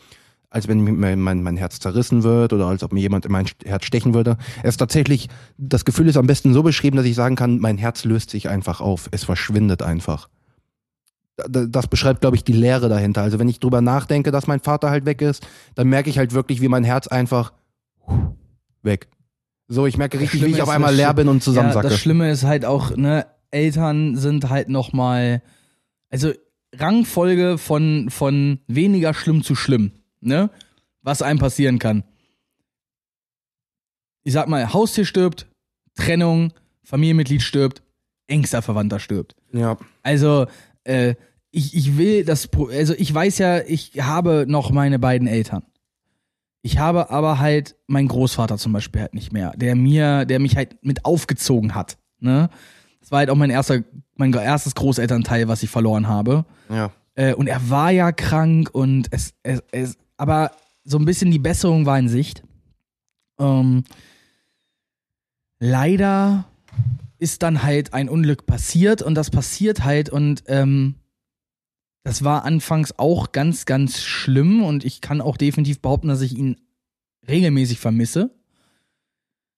als wenn mein, mein, mein Herz zerrissen wird oder als ob mir jemand in mein Herz stechen würde. Es ist tatsächlich, das Gefühl ist am besten so beschrieben, dass ich sagen kann, mein Herz löst sich einfach auf. Es verschwindet einfach. Da- Das beschreibt, glaube ich, die Leere dahinter. Also wenn ich drüber nachdenke, dass mein Vater halt weg ist, dann merke ich halt wirklich, wie mein Herz einfach weg. So, ich merke richtig, wie ich auf einmal leer bin und Ja, zusammensacke. das Schlimme ist halt auch, ne, Eltern sind halt nochmal, also Rangfolge von, von weniger schlimm zu schlimm, ne? Was einem passieren kann. Ich sag mal, Haustier stirbt, Trennung, Familienmitglied stirbt, engster Verwandter stirbt. ja. Also, äh, ich, ich will das, also ich weiß ja, ich habe noch meine beiden Eltern. Ich habe aber halt meinen Großvater zum Beispiel halt nicht mehr, der mir, der mich halt mit aufgezogen hat. Ne? Das war halt auch mein erster, mein erstes Großelternteil, was ich verloren habe. Ja. Äh, und er war ja krank und es, es, es, aber so ein bisschen die Besserung war in Sicht. Ähm, leider ist dann halt ein Unglück passiert und das passiert halt und ähm, das war anfangs auch ganz, ganz schlimm und ich kann auch definitiv behaupten, dass ich ihn regelmäßig vermisse.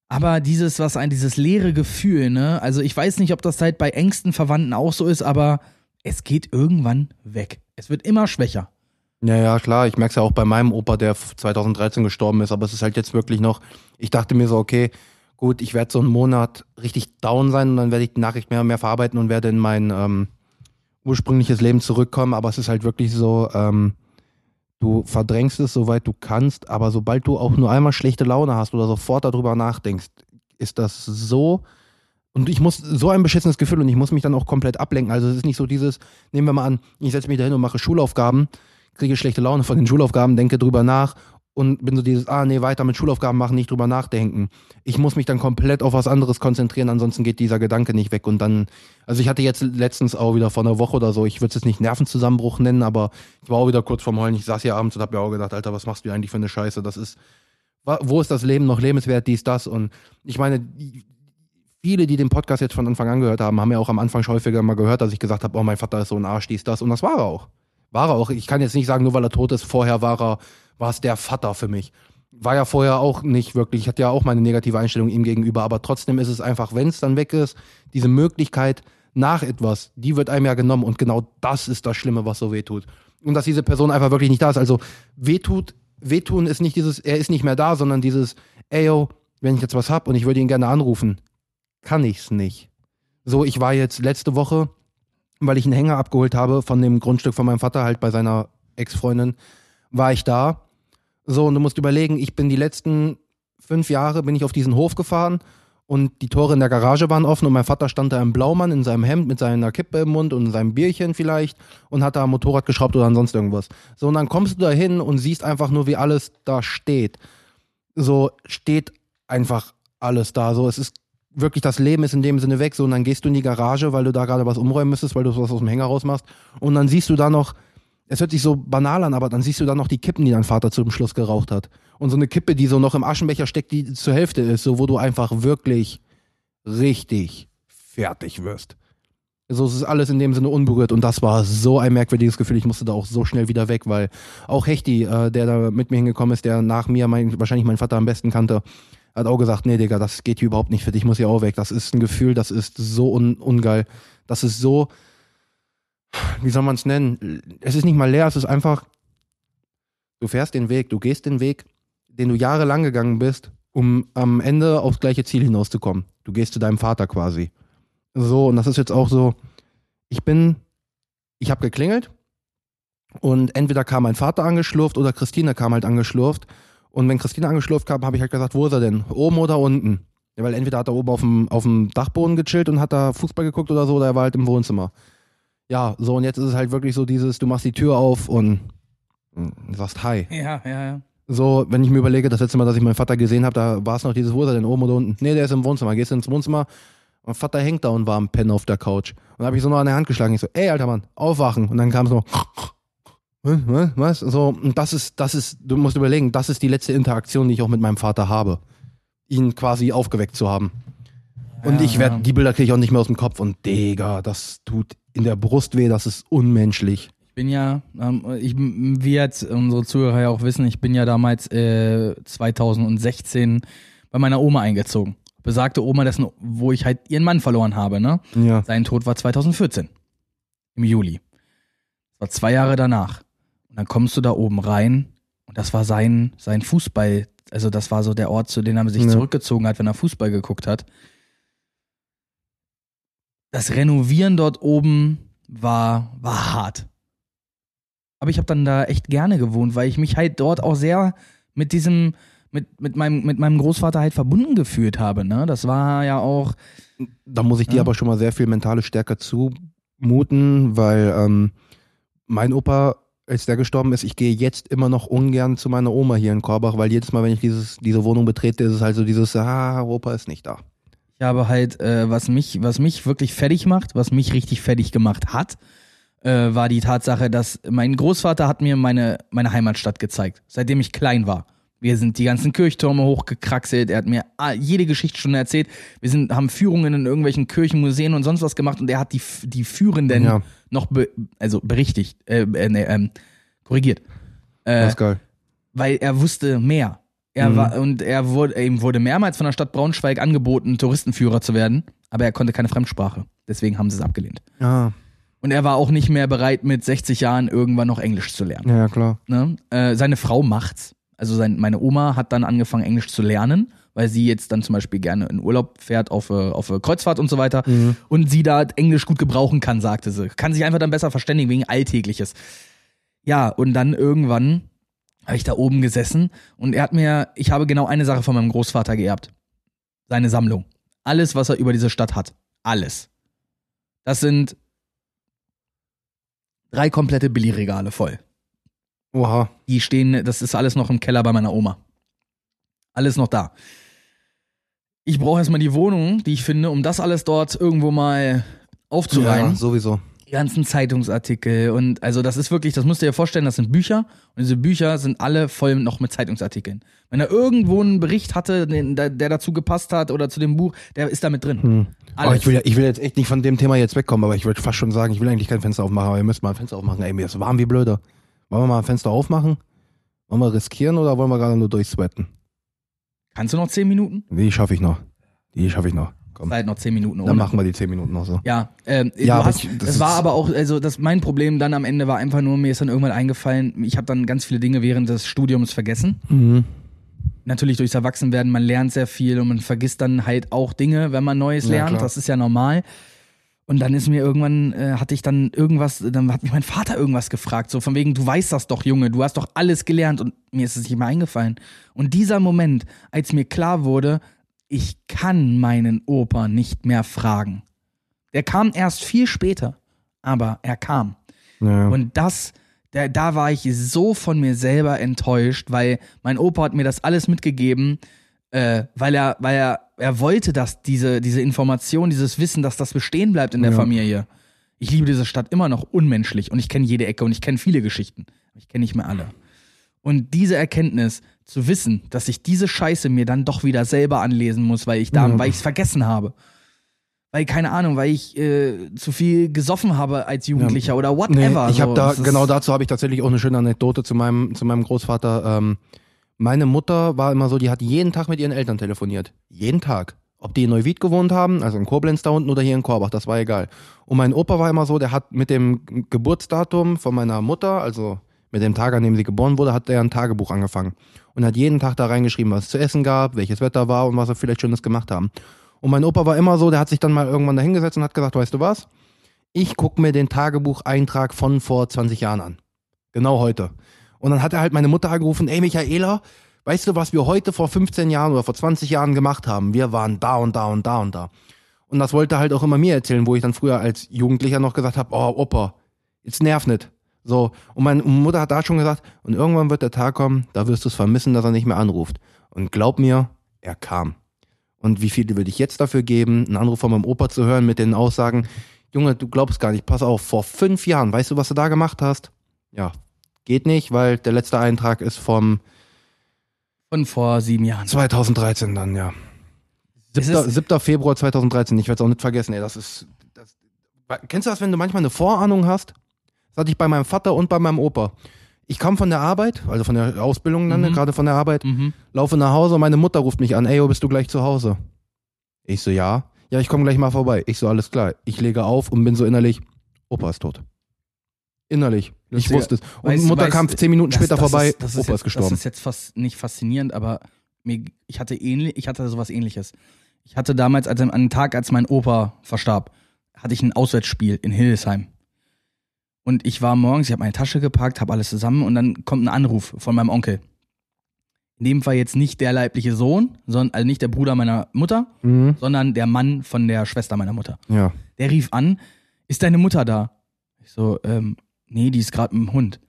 Aber dieses, was ein, dieses leere Gefühl, ne? Also ich weiß nicht, ob das halt bei engsten Verwandten auch so ist, aber es geht irgendwann weg. Es wird immer schwächer. Ja, ja, klar. Ich merke es ja auch bei meinem Opa, der 2013 gestorben ist. Aber es ist halt jetzt wirklich noch, ich dachte mir so, okay, gut, ich werde so einen Monat richtig down sein und dann werde ich die Nachricht mehr und mehr verarbeiten und werde in mein ähm, ursprüngliches Leben zurückkommen. Aber es ist halt wirklich so, ähm, du verdrängst es, soweit du kannst. Aber sobald du auch nur einmal schlechte Laune hast oder sofort darüber nachdenkst, ist das so und ich muss so ein beschissenes Gefühl und ich muss mich dann auch komplett ablenken. Also es ist nicht so dieses, nehmen wir mal an, ich setze mich da hin und mache Schulaufgaben, kriege schlechte Laune von den Schulaufgaben, denke drüber nach und bin so dieses, ah nee, weiter mit Schulaufgaben machen, nicht drüber nachdenken. Ich muss mich dann komplett auf was anderes konzentrieren, ansonsten geht dieser Gedanke nicht weg und dann, also ich hatte jetzt letztens auch wieder vor einer Woche oder so, ich würde es jetzt nicht Nervenzusammenbruch nennen, aber ich war auch wieder kurz vorm Heulen, ich saß hier abends und habe mir auch gedacht, Alter, was machst du eigentlich für eine Scheiße, das ist Wo ist das Leben noch lebenswert, dies, das? Und ich meine, viele, die den Podcast jetzt von Anfang an gehört haben, haben ja auch am Anfang schon häufiger mal gehört, dass ich gesagt habe, oh, mein Vater ist so ein Arsch, dies, das. Und das war er auch. War er auch. Ich kann jetzt nicht sagen, nur weil er tot ist, vorher war er, war es der Vater für mich. War ja vorher auch nicht wirklich, ich hatte ja auch meine negative Einstellung ihm gegenüber, aber trotzdem ist es einfach, wenn es dann weg ist, diese Möglichkeit nach etwas, die wird einem ja genommen und genau das ist das Schlimme, was so wehtut. Und dass diese Person einfach wirklich nicht da ist. Also wehtut, wehtun ist nicht dieses, er ist nicht mehr da, sondern dieses, ey yo, wenn ich jetzt was hab und ich würde ihn gerne anrufen, kann ich's nicht. So, ich war jetzt letzte Woche, weil ich einen Hänger abgeholt habe von dem Grundstück von meinem Vater, halt bei seiner Ex-Freundin, war ich da. So, und du musst überlegen, ich bin die letzten fünf Jahre, bin ich auf diesen Hof gefahren und die Tore in der Garage waren offen und mein Vater stand da im Blaumann in seinem Hemd mit seiner Kippe im Mund und seinem Bierchen vielleicht und hat da am Motorrad geschraubt oder sonst irgendwas. So, und dann kommst du da hin und siehst einfach nur, wie alles da steht. So steht einfach alles da. So, es ist wirklich, das Leben ist in dem Sinne weg. So, und dann gehst du in die Garage, weil du da gerade was umräumen müsstest, weil du was aus dem Hänger rausmachst. Und dann siehst du da noch, es hört sich so banal an, aber dann siehst du da noch die Kippen, die dein Vater zum Schluss geraucht hat. Und so eine Kippe, die so noch im Aschenbecher steckt, die zur Hälfte ist, so wo du einfach wirklich richtig fertig wirst. So es ist alles in dem Sinne unberührt und das war so ein merkwürdiges Gefühl. Ich musste da auch so schnell wieder weg, weil auch Hechti, äh, der da mit mir hingekommen ist, der nach mir mein, wahrscheinlich meinen Vater am besten kannte, hat auch gesagt, nee, Digga, das geht hier überhaupt nicht für dich, ich muss hier auch weg. Das ist ein Gefühl, das ist so un ungeil. Das ist so, wie soll man es nennen? Es ist nicht mal leer, es ist einfach, du fährst den Weg, du gehst den Weg, den du jahrelang gegangen bist, um am Ende aufs gleiche Ziel hinauszukommen. Du gehst zu deinem Vater quasi. So, und das ist jetzt auch so, ich bin, ich habe geklingelt und entweder kam mein Vater angeschlurft oder Christine kam halt angeschlurft. Und wenn Christine angeschlurft kam, habe ich halt gesagt, wo ist er denn? Oben oder unten? Ja, weil entweder hat er oben auf dem, auf dem Dachboden gechillt und hat da Fußball geguckt oder so, oder er war halt im Wohnzimmer. Ja, so und jetzt ist es halt wirklich so dieses, du machst die Tür auf und mm, sagst Hi. Ja, ja, ja. So, wenn ich mir überlege, das letzte Mal, dass ich meinen Vater gesehen habe, da war es noch dieses, wo ist er denn, oben oder unten? Nee, der ist im Wohnzimmer. Gehst du ins Wohnzimmer, mein Vater hängt da und war am Pennen auf der Couch. Und habe ich so noch an der Hand geschlagen. Ich so, ey, alter Mann, aufwachen. Und dann kam es was, was? So, und das ist, das ist, du musst überlegen, das ist die letzte Interaktion, die ich auch mit meinem Vater habe. Ihn quasi aufgeweckt zu haben. Und Ja, ich werde, ja. die Bilder kriege ich auch nicht mehr aus dem Kopf. Und Digga, das tut in der Brust weh, das ist unmenschlich. Ich bin ja, ähm, ich, wie jetzt unsere Zuhörer ja auch wissen, ich bin ja damals äh, 2016 bei meiner Oma eingezogen. Besagte Oma, dessen, wo ich halt ihren Mann verloren habe, ne? Ja. Sein Tod war 2014. Im Juli. Das war zwei Jahre danach. Und dann kommst du da oben rein und das war sein, sein Fußball, also das war so der Ort, zu dem er sich Ja. zurückgezogen hat, wenn er Fußball geguckt hat. Das Renovieren dort oben war, war hart. Aber ich habe dann da echt gerne gewohnt, weil ich mich halt dort auch sehr mit diesem, mit, mit, meinem, mit meinem Großvater halt verbunden gefühlt habe. Ne? Das war ja auch, Da muss ich dir Ja. aber schon mal sehr viel mentale Stärke zumuten, weil ähm, mein Opa, als der gestorben ist, ich gehe jetzt immer noch ungern zu meiner Oma hier in Korbach, weil jedes Mal, wenn ich dieses, diese Wohnung betrete, ist es halt so dieses, ah, Opa ist nicht da. Ich habe halt, äh, was mich, was mich wirklich fertig macht, was mich richtig fertig gemacht hat, äh, war die Tatsache, dass mein Großvater hat mir meine, meine Heimatstadt gezeigt, seitdem ich klein war. Wir sind die ganzen Kirchtürme hochgekraxelt, er hat mir jede Geschichtsstunde erzählt. Wir sind, haben Führungen in irgendwelchen Kirchen, Museen und sonst was gemacht und er hat die, die Führenden Ja. noch be, also berichtigt, äh, äh, ähm, korrigiert. Äh, Das ist geil. weil er wusste mehr. Er Mhm. war und er wurde ihm wurde mehrmals von der Stadt Braunschweig angeboten, Touristenführer zu werden, aber er konnte keine Fremdsprache. Deswegen haben sie es abgelehnt. Ja, Und er war auch nicht mehr bereit, mit 60 Jahren irgendwann noch Englisch zu lernen. ja, ja, klar. Ne? Äh, seine Frau macht's. Also sein, meine Oma hat dann angefangen, Englisch zu lernen, weil sie jetzt dann zum Beispiel gerne in Urlaub fährt auf, äh, auf äh, Kreuzfahrt und so weiter. Mhm. Und sie da Englisch gut gebrauchen kann, sagte sie. Kann sich einfach dann besser verständigen wegen Alltägliches. Ja, und dann irgendwann habe ich da oben gesessen und er hat mir, ich habe genau eine Sache von meinem Großvater geerbt. Seine Sammlung. Alles, was er über diese Stadt hat. Alles. Das sind drei komplette Billigregale voll. Oha. Die stehen, das ist alles noch im Keller bei meiner Oma. Alles noch da. Ich brauche erstmal die Wohnung, die ich finde, um das alles dort irgendwo mal aufzureihen. Ja, sowieso. Die ganzen Zeitungsartikel und also das ist wirklich, das musst du dir vorstellen, das sind Bücher und diese Bücher sind alle voll noch mit Zeitungsartikeln. Wenn er irgendwo einen Bericht hatte, den, der, der dazu gepasst hat oder zu dem Buch, der ist da mit drin. Hm. Aber Alles. ich will, ja- ich will jetzt echt nicht von dem Thema jetzt wegkommen, aber ich würde fast schon sagen, ich will eigentlich kein Fenster aufmachen, aber ihr müsst mal ein Fenster aufmachen. Ey, mir ist warm wie blöder. Wollen wir mal ein Fenster aufmachen? Wollen wir riskieren oder wollen wir gerade nur durchsweaten? Kannst du noch zehn Minuten? Die schaffe ich noch. Die schaffe ich noch. Komm. Seid noch zehn Minuten Dann ohne. machen wir die 10 Minuten noch so. Ja, ähm, Ja, hast, ich- das das war aber auch, also das mein Problem dann am Ende war einfach nur, mir ist dann irgendwann eingefallen, ich habe dann ganz viele Dinge während des Studiums vergessen. Mhm. Natürlich durchs Erwachsenwerden, man lernt sehr viel und man vergisst dann halt auch Dinge, wenn man Neues Ja, lernt. klar. Das ist ja normal. Und dann ist mir irgendwann, äh, hatte ich dann irgendwas, dann hat mich mein Vater irgendwas gefragt, so von wegen, du weißt das doch, Junge, du hast doch alles gelernt und mir ist es nicht mehr eingefallen. Und dieser Moment, als mir klar wurde, ich kann meinen Opa nicht mehr fragen. Der kam erst viel später, aber er kam. Ja. Und das, da, da war ich so von mir selber enttäuscht, weil mein Opa hat mir das alles mitgegeben, äh, weil er, weil er, er wollte, dass diese, diese Information, dieses Wissen, dass das bestehen bleibt in der Ja. Familie. Ich liebe diese Stadt immer noch unmenschlich und ich kenne jede Ecke und ich kenne viele Geschichten. Ich kenne nicht mehr alle. Und diese Erkenntnis, zu wissen, dass ich diese Scheiße mir dann doch wieder selber anlesen muss, weil ich da, Ja. weil ich es vergessen habe. Weil, keine Ahnung, weil ich äh, zu viel gesoffen habe als Jugendlicher oder Nee, whatever. ich habe so. da, genau dazu habe ich tatsächlich auch eine schöne Anekdote zu meinem, zu meinem Großvater. Ähm, meine Mutter war immer so, die hat jeden Tag mit ihren Eltern telefoniert. Jeden Tag. Ob die in Neuwied gewohnt haben, also in Koblenz da unten oder hier in Korbach, das war egal. Und mein Opa war immer so, der hat mit dem Geburtsdatum von meiner Mutter, also mit dem Tag, an dem sie geboren wurde, hat er ein Tagebuch angefangen. Und hat jeden Tag da reingeschrieben, was es zu essen gab, welches Wetter war und was er vielleicht Schönes gemacht haben. Und mein Opa war immer so, der hat sich dann mal irgendwann da hingesetzt und hat gesagt, weißt du was? Ich gucke mir den Tagebucheintrag von vor 20 Jahren an. Genau heute. Und dann hat er halt meine Mutter angerufen, ey Michaela, weißt du, was wir heute vor 15 Jahren oder vor 20 Jahren gemacht haben? Wir waren da und da und da und da. Und das wollte er halt auch immer mir erzählen, wo ich dann früher als Jugendlicher noch gesagt habe, oh Opa, jetzt nerv nicht. So, und meine Mutter hat da schon gesagt, und irgendwann wird der Tag kommen, da wirst du es vermissen, dass er nicht mehr anruft. Und glaub mir, er kam. Und wie viel würde ich jetzt dafür geben, einen Anruf von meinem Opa zu hören mit den Aussagen, Junge, du glaubst gar nicht, pass auf, vor fünf Jahren, weißt du, was du da gemacht hast? Ja, geht nicht, weil der letzte Eintrag ist vom Von vor sieben Jahren. 2013 dann, ja. Es 7. ist- 7. Februar 2013, ich werde es auch nicht vergessen, ey, das ist, das, kennst du das, wenn du manchmal eine Vorahnung hast? Das hatte ich bei meinem Vater und bei meinem Opa. Ich kam von der Arbeit, also von der Ausbildung dann, Mhm. gerade von der Arbeit, Mhm. laufe nach Hause und meine Mutter ruft mich an, ey, oh, bist du gleich zu Hause? Ich so, ja. Ja, ich komme gleich mal vorbei. Ich so, alles klar. Ich lege auf und bin so innerlich, Opa ist tot. Innerlich. Ich wusste es. Und weißt- Mutter weißt- kam zehn Minuten Das- später das vorbei, Ist, das ist Opa jetzt, ist gestorben. Das ist jetzt fast nicht faszinierend, aber mir, ich hatte ähnlich, ich hatte sowas ähnliches. Ich hatte damals, als, an einem Tag, als mein Opa verstarb, hatte ich ein Auswärtsspiel in Hildesheim. Und ich war morgens, ich habe meine Tasche gepackt, habe alles zusammen und dann kommt ein Anruf von meinem Onkel. In dem Fall jetzt nicht der leibliche Sohn, sondern also nicht der Bruder meiner Mutter, mhm. sondern der Mann von der Schwester meiner Mutter. Ja. Der rief an, ist deine Mutter da? Ich so, ähm, nee, die ist gerade mit dem Hund.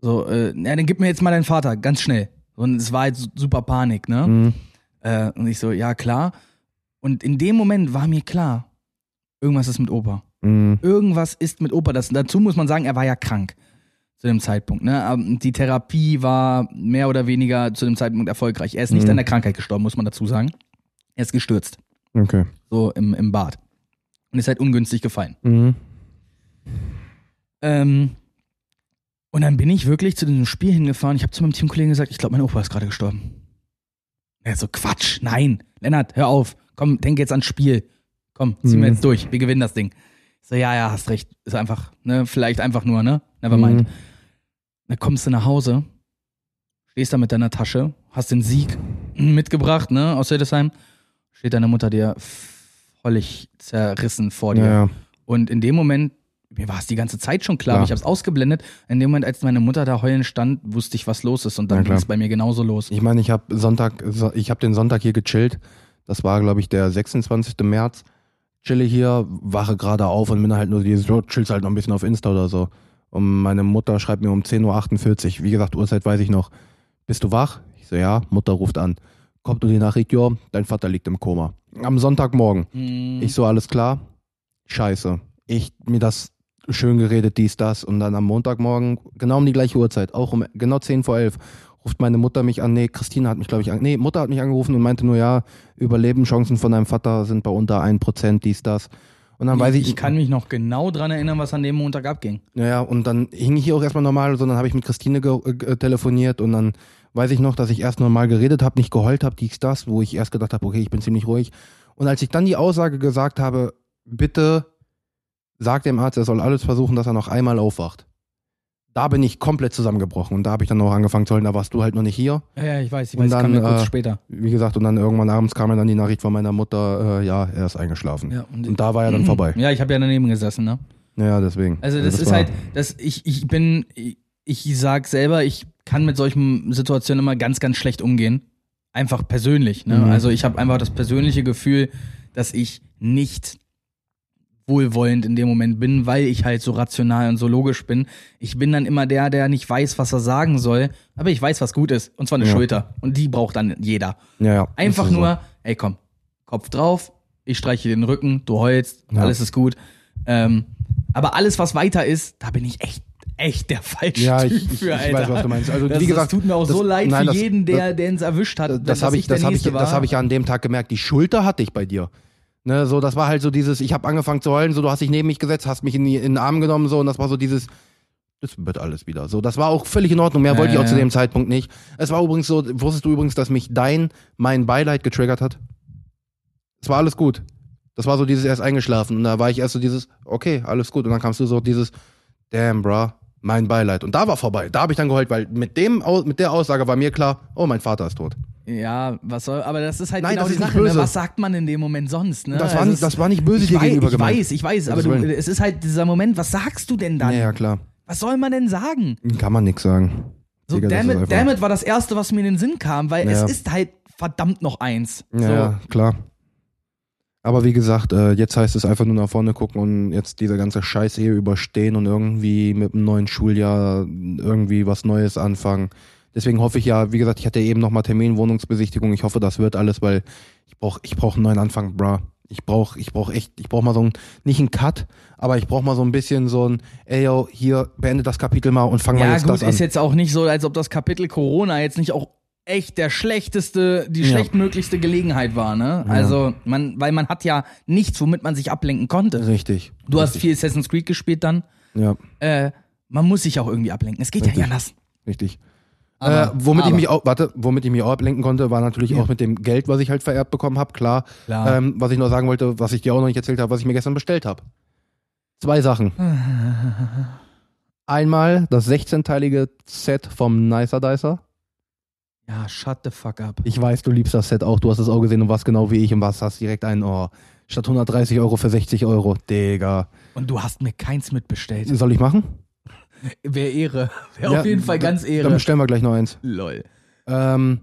So, äh, ja, dann gib mir jetzt mal deinen Vater, ganz schnell. Und es war jetzt super Panik, ne? Mhm. Äh, und ich so, ja, klar. Und in dem Moment war mir klar, irgendwas ist mit Opa. Mhm. Irgendwas ist mit Opa. Das, dazu muss man sagen, er war ja krank zu dem Zeitpunkt. Ne? Aber Die Therapie war mehr oder weniger zu dem Zeitpunkt erfolgreich. Er ist nicht Mhm. an der Krankheit gestorben, muss man dazu sagen. Er ist gestürzt, Okay. so im, im Bad. Und ist halt ungünstig gefallen. Mhm. Ähm, und dann bin ich wirklich zu diesem Spiel hingefahren. Ich habe zu meinem Teamkollegen gesagt, ich glaube, mein Opa ist gerade gestorben. Er so, Quatsch, nein. Lennart, hör auf. Komm, denk jetzt ans Spiel. Komm, ziehen wir Mhm. jetzt durch. Wir gewinnen das Ding. So, ja, ja, hast recht. Ist einfach, ne, vielleicht einfach nur, ne? Never mind. Mhm. Dann kommst du nach Hause, stehst da mit deiner Tasche, hast den Sieg mitgebracht, ne, aus Hildesheim. Steht deine Mutter dir völlig zerrissen vor dir. Ja, ja. Und in dem Moment, mir war es die ganze Zeit schon klar, aber ich habe es ausgeblendet. In dem Moment, als meine Mutter da heulend stand, wusste ich, was los ist. Und Ja, dann ging es bei mir genauso los. Ich meine, ich habe Sonntag, so- ich habe den Sonntag hier gechillt. Das war, glaube ich, der 26. März. Chille hier, wache gerade auf und bin halt nur dieses, so, chillst halt noch ein bisschen auf Insta oder so. Und meine Mutter schreibt mir um 10.48 Uhr, wie gesagt, Uhrzeit weiß ich noch. Bist du wach? Ich so, ja. Mutter ruft an. Kommt nur die Nachricht, ja, dein Vater liegt im Koma. Am Sonntagmorgen. Hm, Ich so, alles klar? Scheiße. Ich, mir das schön geredet, dies, das. Und dann am Montagmorgen, genau um die gleiche Uhrzeit, auch um genau 10 vor 11, ruft meine Mutter mich an. Nee, Christine hat mich, glaube ich, an, nee, Mutter hat mich angerufen und meinte nur, ja, Überlebenschancen von deinem Vater sind bei unter 1%, dies, das. Und dann weiß ich, ich kann mich noch genau dran erinnern, was an dem Montag abging. Naja, und dann hing ich hier auch erstmal normal, sondern habe ich mit Christine ge äh, telefoniert und dann weiß ich noch, dass ich erst normal geredet habe, nicht geheult habe, dies, das, wo ich erst gedacht habe, okay, ich bin ziemlich ruhig. Und als ich dann die Aussage gesagt habe, bitte sag dem Arzt, er soll alles versuchen, dass er noch einmal aufwacht. Da bin ich komplett zusammengebrochen und da habe ich dann auch angefangen zu heulen, da warst du halt noch nicht hier. Ja, ja, ich weiß, ich Und weiß, dann, kam ja kurz äh, später. Wie gesagt, und dann irgendwann abends kam dann die Nachricht von meiner Mutter, äh, ja, er ist eingeschlafen. Ja, und- und, da war er dann vorbei. Ja, ich habe ja daneben gesessen, ne? Ja, deswegen. Also das, ist war- halt, das, ich, ich bin, ich, ich sag selber, ich kann mit solchen Situationen immer ganz, ganz schlecht umgehen. Einfach persönlich. Ne? Mhm. Also ich habe einfach das persönliche Gefühl, dass ich nicht wohlwollend in dem Moment bin, weil ich halt so rational und so logisch bin. Ich bin dann immer der, der nicht weiß, was er sagen soll, aber ich weiß, was gut ist. Und zwar eine Ja. Schulter. Und die braucht dann jeder. Ja, ja. Einfach nur, ey komm, Kopf drauf, ich streiche den Rücken, du heulst, Ja. alles ist gut. Ähm, aber alles, was weiter ist, da bin ich echt, echt der falsche Ja, Typ ich, ich, für, ich Alter. weiß, was du meinst. Also, das, wie gesagt, das tut mir auch das- so leid nein, für jeden, der es erwischt hat. Das, habe ich, das habe ich, das habe ich ja an dem Tag gemerkt. Die Schulter hatte ich bei dir. Ne, so, das war halt so dieses, ich habe angefangen zu heulen, so, du hast dich neben mich gesetzt, hast mich in, die, in den Arm genommen, so, und das war so dieses, das wird alles wieder. So, das war auch völlig in Ordnung. Mehr Ja, wollte ich ja, auch zu ja. dem Zeitpunkt nicht. Es war übrigens so, wusstest du übrigens, dass mich dein, mein Beileid getriggert hat? Es war alles gut. Das war so dieses erst eingeschlafen. Und da war ich erst so dieses, okay, alles gut. Und dann kamst du so dieses, damn, bruh, mein Beileid. Und da war vorbei. Da habe ich dann geheult, weil mit dem, mit der Aussage war mir klar, oh, mein Vater ist tot. Ja, was soll, aber das ist halt Nein, genau das die Sache. Ne? böse. Was sagt man in dem Moment sonst? Ne? Das war Also das war nicht böse ich dir weiß, gegenüber Ich gemeint. weiß, ich weiß, aber du, es ist halt dieser Moment, was sagst du denn dann? Ja, ja, klar. Was soll man denn sagen? Kann man nix sagen. So, Digga, damn, it, war das Erste, was mir in den Sinn kam, weil Ja. es ist halt verdammt noch eins. So. ja, klar. Aber wie gesagt, äh, jetzt heißt es einfach nur nach vorne gucken und jetzt diese ganze Scheiße hier überstehen und irgendwie mit dem neuen Schuljahr irgendwie was Neues anfangen. Deswegen hoffe ich ja, wie gesagt, ich hatte eben nochmal Terminwohnungsbesichtigung. Ich hoffe, das wird alles, weil ich brauche ich brauch einen neuen Anfang, bruh. Ich brauche ich brauch echt, ich brauche mal so ein, nicht einen Cut, aber ich brauche mal so ein bisschen so ein, ey yo, hier, beende das Kapitel mal und fang mal Ja, jetzt gut, das an. ist jetzt auch nicht so, als ob das Kapitel Corona jetzt nicht auch echt der schlechteste, die Ja. schlechtmöglichste Gelegenheit war, ne? Ja. Also, man, weil man hat ja nichts, womit man sich ablenken konnte. Richtig. Du hast richtig. viel Assassin's Creed gespielt dann. Ja, Äh, man muss sich auch irgendwie ablenken. Es geht ja Richtig. nicht anders. richtig. Aber- äh, womit ich aber- mich auch, warte, womit ich mich auch ablenken konnte, war natürlich Ja. auch mit dem Geld, was ich halt vererbt bekommen habe, klar. Klar. Ähm, was ich noch sagen wollte, was ich dir auch noch nicht erzählt habe, was ich mir gestern bestellt habe. Zwei Sachen. Einmal das 16-teilige Set vom Nicer Dicer. Ja, shut the fuck up. Ich weiß, du liebst das Set auch, du hast es auch gesehen und warst genau wie ich und was hast direkt ein, oh, statt 130 Euro für 60 Euro. Digga. Und du hast mir keins mitbestellt. Soll ich machen? Wäre Ehre. Wäre Ja, auf jeden Fall dann- ganz Dann Ehre. bestellen wir gleich noch eins. Lol. Ähm,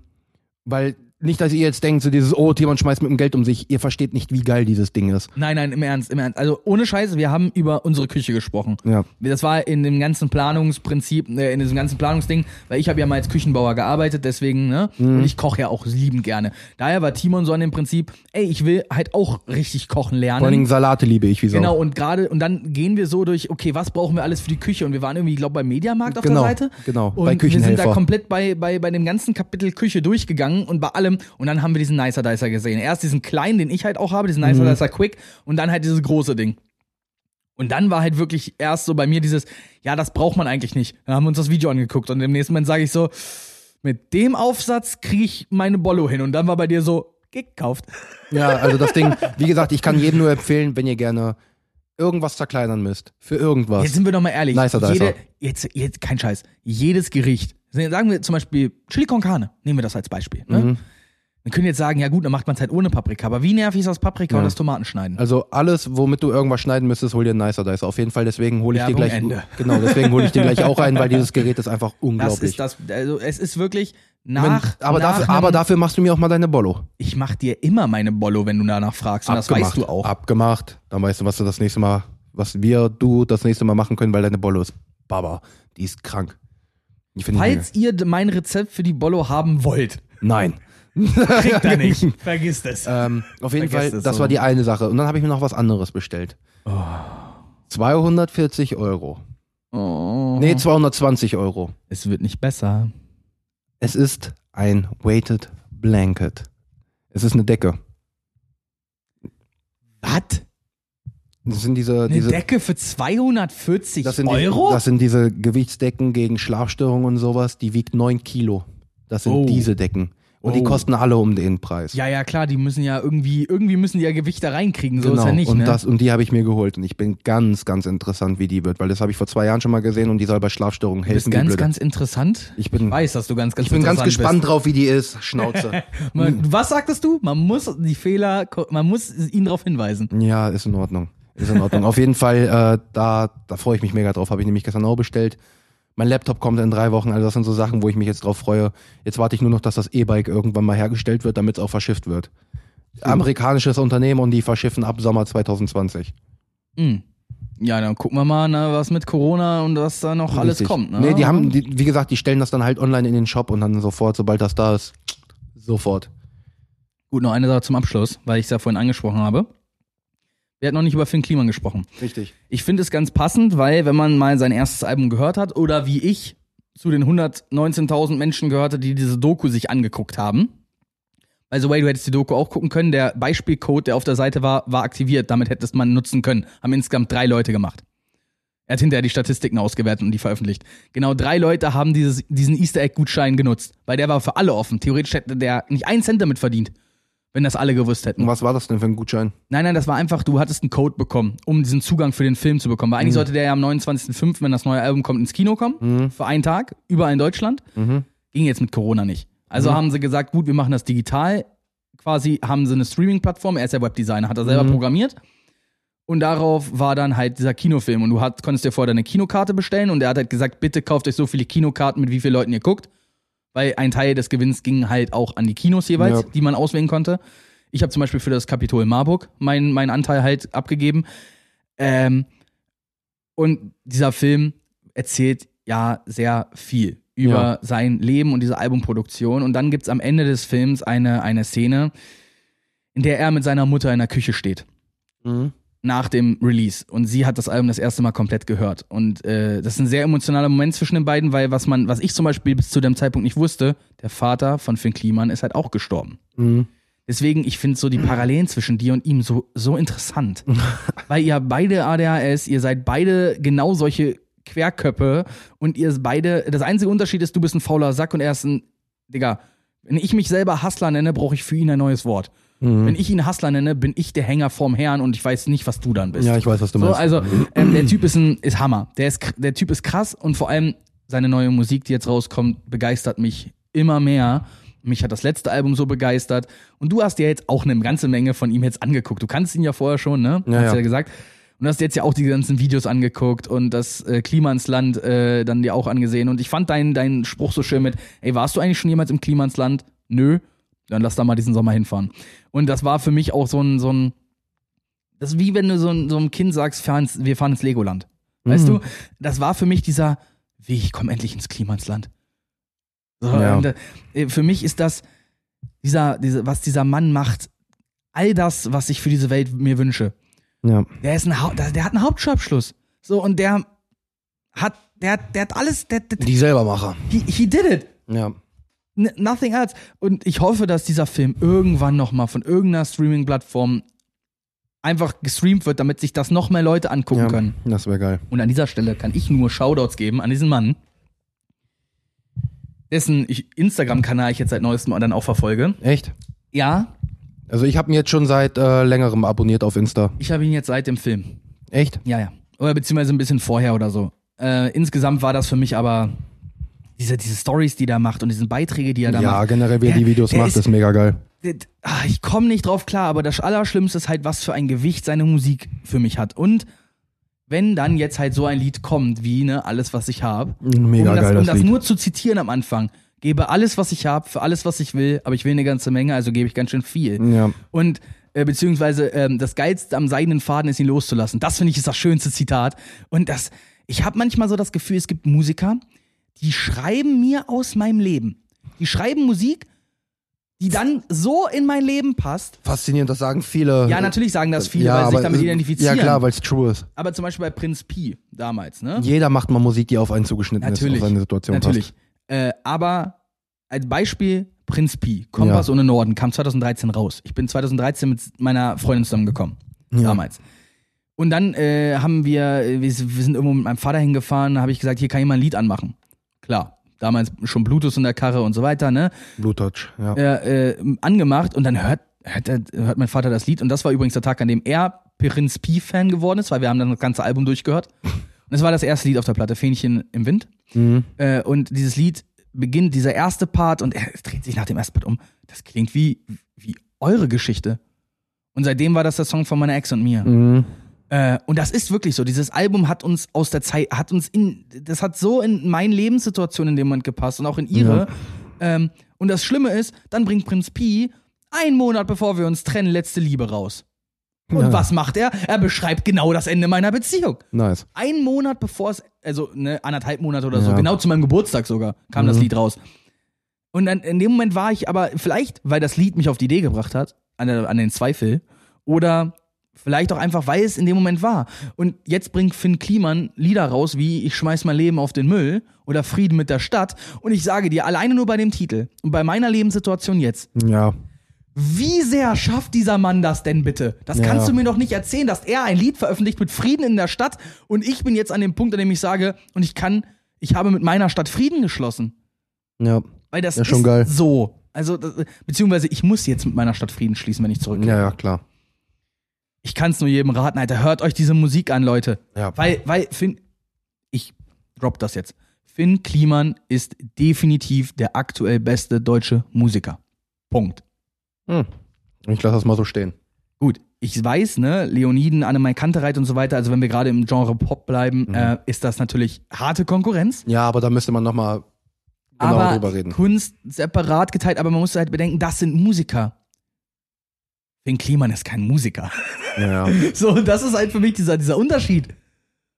weil nicht, dass ihr jetzt denkt, so dieses, oh, jemand schmeißt mit dem Geld um sich. Ihr versteht nicht, wie geil dieses Ding ist. Nein, nein, im Ernst, im Ernst. Also ohne Scheiße, wir haben über unsere Küche gesprochen. Ja. Das war in dem ganzen Planungsprinzip, äh, in diesem ganzen Planungsding, weil ich habe ja mal als Küchenbauer gearbeitet, deswegen, ne? Mhm. Und ich koche ja auch liebend gerne. Daher war Timon so an dem Prinzip, ey, ich will halt auch richtig kochen lernen. Vor Dingen Salate liebe ich wie Sau. Genau, und gerade, und dann gehen wir so durch, okay, was brauchen wir alles für die Küche? Und wir waren irgendwie, ich glaube, beim Mediamarkt auf Genau, der Seite. genau, Und bei wir sind da Küchenhelfer. komplett bei, bei, bei dem ganzen Kapitel Küche durchgegangen und bei allem. Und dann haben wir diesen Nicer Dicer gesehen. Erst diesen kleinen, den ich halt auch habe, diesen Nicer Mhm. Dicer Quick. Und dann halt dieses große Ding. Und dann war halt wirklich erst so bei mir dieses, ja, das braucht man eigentlich nicht. Dann haben wir uns das Video angeguckt und im nächsten Moment sage ich so, mit dem Aufsatz kriege ich meine Bollo hin. Und dann war bei dir so, gekauft. Ja, also das Ding, wie gesagt, ich kann jedem nur empfehlen, wenn ihr gerne irgendwas zerkleinern müsst. Für irgendwas. Jetzt sind wir doch mal ehrlich. Nicer Dicer. Jede, jetzt, jetzt, kein Scheiß. Jedes Gericht, sagen wir zum Beispiel Chili con Carne, nehmen wir das als Beispiel. Ne? Mhm. Wir können jetzt sagen, ja gut, dann macht man es halt ohne Paprika. Aber wie nervig ist das Paprika Ja. und das Tomatenschneiden? Also alles, womit du irgendwas schneiden müsstest, hol dir einen Nicer Dicer. Auf jeden Fall, deswegen hole ich dir Werbung gleich. Ende. Genau, deswegen hole ich dir gleich auch ein, weil dieses Gerät ist einfach das unglaublich. ist das, also es ist wirklich Wenn- nach. aber, nach dafür, aber dafür machst du mir auch mal deine Bollo. Ich mach dir immer meine Bollo, wenn du danach fragst. Und das weißt du auch. Abgemacht. Dann weißt du, was du das nächste Mal, was wir, du das nächste Mal machen können, weil deine Bollo ist Baba. Die ist krank. Falls ihr mein Rezept für die Bollo haben wollt. Nein. kriegt er nicht. Vergisst es. Ähm, auf jeden Vergesst Fall, das so. war die eine Sache. Und dann habe ich mir noch was anderes bestellt. 240 Euro. Oh. Nee, 220 Euro. Es wird nicht besser. Es ist ein Weighted Blanket. Es ist eine Decke. Was? Das sind diese, Eine diese Decke für 240 das Euro? Die, das sind diese Gewichtsdecken gegen Schlafstörungen und sowas. Die wiegt 9 Kilo. Das sind Oh. diese Decken. Und die Oh. kosten alle um den Preis. ja, ja, klar, die müssen ja irgendwie, irgendwie müssen die ja Gewicht da reinkriegen, so genau. ist ja nicht, und, ne? das, und die habe ich mir geholt. Und ich bin ganz, ganz interessant, wie die wird. Weil das habe ich vor zwei Jahren schon mal gesehen und die soll bei Schlafstörungen du bist helfen. wie ganz, blöde. ganz interessant. ich bin, Ich weiß, dass du ganz, ganz ich bin ganz interessant gespannt drauf, wie die ist. Schnauze. Bist. Man, was sagtest du? Man muss die Fehler, man muss ihn darauf hinweisen. Ja, ist in Ordnung. Ist in Ordnung. Auf jeden Fall, äh, da, da freue ich mich mega drauf. Habe ich nämlich gestern auch bestellt. Mein Laptop kommt in drei Wochen. Also das sind so Sachen, wo ich mich jetzt drauf freue. Jetzt warte ich nur noch, dass das E-Bike irgendwann mal hergestellt wird, damit es auch verschifft wird. Amerikanisches Unternehmen und die verschiffen ab Sommer 2020. Hm. Ja, dann gucken wir mal, ne, was mit Corona und was da noch alles Richtig. kommt. Ne? Nee, die haben, die, wie gesagt, die stellen das dann halt online in den Shop und dann sofort, sobald das da ist, sofort. Gut, noch eine Sache zum Abschluss, weil ich es ja vorhin angesprochen habe. Wir hatten noch nicht über Finn Kliman gesprochen. Richtig. Ich finde es ganz passend, weil wenn man mal sein erstes Album gehört hat oder wie ich zu den 119.000 Menschen gehörte, die diese Doku sich angeguckt haben. By the way, du hättest die Doku auch gucken können. Der Beispielcode, der auf der Seite war, war aktiviert. Damit hättest man nutzen können. Haben insgesamt drei Leute gemacht. Er hat hinterher die Statistiken ausgewertet und die veröffentlicht. Genau drei Leute haben dieses, diesen Easter Egg-Gutschein genutzt. Weil der war für alle offen. Theoretisch hätte der nicht einen Cent damit verdient, wenn das alle gewusst hätten. Und was war das denn für ein Gutschein? Nein, nein, das war einfach, du hattest einen Code bekommen, um diesen Zugang für den Film zu bekommen. Weil eigentlich sollte der ja am 29.05., wenn das neue Album kommt, ins Kino kommen. Für einen Tag, überall in Deutschland. Mhm. Ging jetzt mit Corona nicht. Also haben sie gesagt, gut, wir machen das digital. Quasi haben sie eine Streaming-Plattform. Er ist ja Webdesigner, hat er selber programmiert. Und darauf war dann halt dieser Kinofilm. Und du hat, konntest dir vorher eine Kinokarte bestellen. Und er hat halt gesagt, bitte kauft euch so viele Kinokarten, mit wie vielen Leuten ihr guckt. Weil ein Teil des Gewinns ging halt auch an die Kinos jeweils, Ja. die man auswählen konnte. Ich habe zum Beispiel für das Kapitol Marburg meinen meinen Anteil halt abgegeben. Ähm, und dieser Film erzählt ja sehr viel über Ja. sein Leben und diese Albumproduktion. Und dann gibt's am Ende des Films eine, eine Szene, in der er mit seiner Mutter in der Küche steht Mhm. Nach dem Release und sie hat das Album das erste Mal komplett gehört und äh, das ist ein sehr emotionaler Moment zwischen den beiden, weil was man, was ich zum Beispiel bis zu dem Zeitpunkt nicht wusste, der Vater von Finn Kliman ist halt auch gestorben. Mhm. Deswegen, ich finde so die Parallelen zwischen dir und ihm so, so interessant. Weil ihr beide ADHS, ihr seid beide genau solche Querköpfe und ihr beide, das einzige Unterschied ist, du bist ein fauler Sack und er ist ein, Digga, wenn ich mich selber Hustler nenne, brauche ich für ihn ein neues Wort. Mhm. Wenn ich ihn Hustler nenne, bin ich der Hänger vorm Herrn und ich weiß nicht, was du dann bist. Ja, ich weiß, was du So, meinst. also ähm, der Typ ist ein ist Hammer. Der ist der Typ ist krass und vor allem seine neue Musik, die jetzt rauskommt, begeistert mich immer mehr. Mich hat das letzte Album so begeistert und du hast dir jetzt auch eine ganze Menge von ihm jetzt angeguckt. Du kannst ihn ja vorher schon, ne? Ja, hast ja. ja gesagt. Und hast jetzt ja auch die ganzen Videos angeguckt und das äh, Klimansland äh, dann dir auch angesehen. Und ich fand deinen deinen Spruch so schön mit, ey, warst du eigentlich schon jemals im Klimansland? Nö. Dann lass da mal diesen Sommer hinfahren. Und das war für mich auch so ein, so ein, das ist wie wenn du so, ein- so einem Kind sagst, ins- wir fahren ins Legoland. Weißt Mhm. du, das war für mich dieser, wie, ich komme endlich ins Klimansland. So, Ja. und, äh, für mich ist das, dieser, diese, was dieser Mann macht, all das, was ich für diese Welt mir wünsche. ja. Der ist ein, der, hat einen Hauptschulabschluss. So, und der hat, der, der hat alles, der, der, Die Selbermacher. he, he did it. Ja. Nothing else. Und ich hoffe, dass dieser Film irgendwann nochmal von irgendeiner Streaming-Plattform einfach gestreamt wird, damit sich das noch mehr Leute angucken ja. können. Das wäre geil. Und an dieser Stelle kann ich nur Shoutouts geben an diesen Mann, dessen Instagram-Kanal ich jetzt seit neuestem dann auch verfolge. Echt? Ja, Also ich habe ihn jetzt schon seit äh, längerem abonniert auf Insta. ich habe ihn jetzt seit dem Film. Echt? Ja, ja. Oder beziehungsweise ein bisschen vorher oder so. Äh, insgesamt war das für mich aber diese, diese Stories, die er macht und diese Beiträge, die er da Ja, macht. generell, wie er die Videos macht, ist- ist mega geil. Das- ah, Ich komme nicht drauf klar, aber das Allerschlimmste ist halt, was für ein Gewicht seine Musik für mich hat. Und wenn dann jetzt halt so ein Lied kommt, wie ne, alles, was ich habe, um das, geil, um das das Lied. nur zu zitieren am Anfang, gebe alles, was ich habe, für alles, was ich will, aber ich will eine ganze Menge, also gebe ich ganz schön viel. Ja. Und äh, beziehungsweise ähm, das Geilste am seidenen Faden ist, ihn loszulassen. Das finde ich ist das schönste Zitat. Und das, ich habe manchmal so das Gefühl, es gibt Musiker, die schreiben mir aus meinem Leben. Die schreiben Musik die dann so in mein Leben passt. Faszinierend, das sagen viele. Ja, natürlich sagen das viele, Ja, weil sie sich damit äh, identifizieren. Ja, klar, weil es true ist. Aber zum Beispiel bei Prinz Pi damals, ne? Jeder macht mal Musik, die auf einen zugeschnitten Natürlich. ist, auf seine Situation Natürlich. Äh, aber als Beispiel Prinz Pi, Kompass ohne Norden, kam 2013 raus. Ich bin 2013 mit meiner Freundin zusammengekommen. Ja. Damals. Und dann äh, haben wir, wir, wir sind irgendwo mit meinem Vater hingefahren, da habe ich gesagt, hier kann jemand ein Lied anmachen. Klar. Damals schon Bluetooth in der Karre und so weiter, ne? passt. Blue Touch, ja. äh, äh, angemacht und dann hört, hört, hört mein Vater das Lied und das war übrigens der Tag, an dem er Prinz Pi-Fan geworden ist, weil wir haben dann das ganze Album durchgehört. Und das war das erste Lied auf der Platte, Fähnchen im Wind. Mhm. Äh, und dieses Lied beginnt, dieser erste Part und er dreht sich nach dem ersten Part um. Das klingt wie, wie eure Geschichte. Und seitdem war das der Song von meiner Ex und mir. Mhm. Äh, und das ist wirklich so. Dieses Album hat uns aus der Zeit, hat uns in, das hat so in meine Lebenssituation in dem Moment gepasst und auch in ihre. Ähm, und das Schlimme ist, dann bringt Prinz Pi einen Monat bevor wir uns trennen, letzte Liebe raus. Und Ja. was macht er? Er beschreibt genau das Ende meiner Beziehung. Nice. Einen Monat bevor es, also ne, anderthalb Monate oder so, Ja. genau zu meinem Geburtstag sogar, kam das Mhm. Lied raus. Und dann in dem Moment war ich aber, vielleicht, weil das Lied mich auf die Idee gebracht hat, an, an den Zweifel, oder vielleicht auch einfach, weil es in dem Moment war. Und jetzt bringt Finn Kliman Lieder raus, wie Ich schmeiß mein Leben auf den Müll oder Frieden mit der Stadt. Und ich sage dir, alleine nur bei dem Titel und bei meiner Lebenssituation jetzt, Ja. wie sehr schafft dieser Mann das denn bitte? Das Ja. kannst du mir doch nicht erzählen, dass er ein Lied veröffentlicht mit Frieden in der Stadt und ich bin jetzt an dem Punkt, an dem ich sage, und ich kann, ich habe mit meiner Stadt Frieden geschlossen. Ja. Weil das Ja, schon ist geil. so. Also, beziehungsweise ich muss jetzt mit meiner Stadt Frieden schließen, wenn ich zurückgehe. Ja, ja, klar. Ich kann es nur jedem raten, Alter, hört euch diese Musik an, Leute. Ja. Weil, weil, Finn, ich drop das jetzt. Finn Kliman ist definitiv der aktuell beste deutsche Musiker. Punkt. Hm. Ich lasse das mal so stehen. Gut, ich weiß, ne, Leoniden, Annemai Kantereit und so weiter, also wenn wir gerade im Genre Pop bleiben, Mhm. äh, ist das natürlich harte Konkurrenz. Ja, aber da müsste man nochmal genau aber drüber reden. Kunst separat geteilt, aber man muss halt bedenken, das sind Musiker. Finn Kliman ist kein Musiker. Ja. So, das ist halt für mich dieser, dieser Unterschied.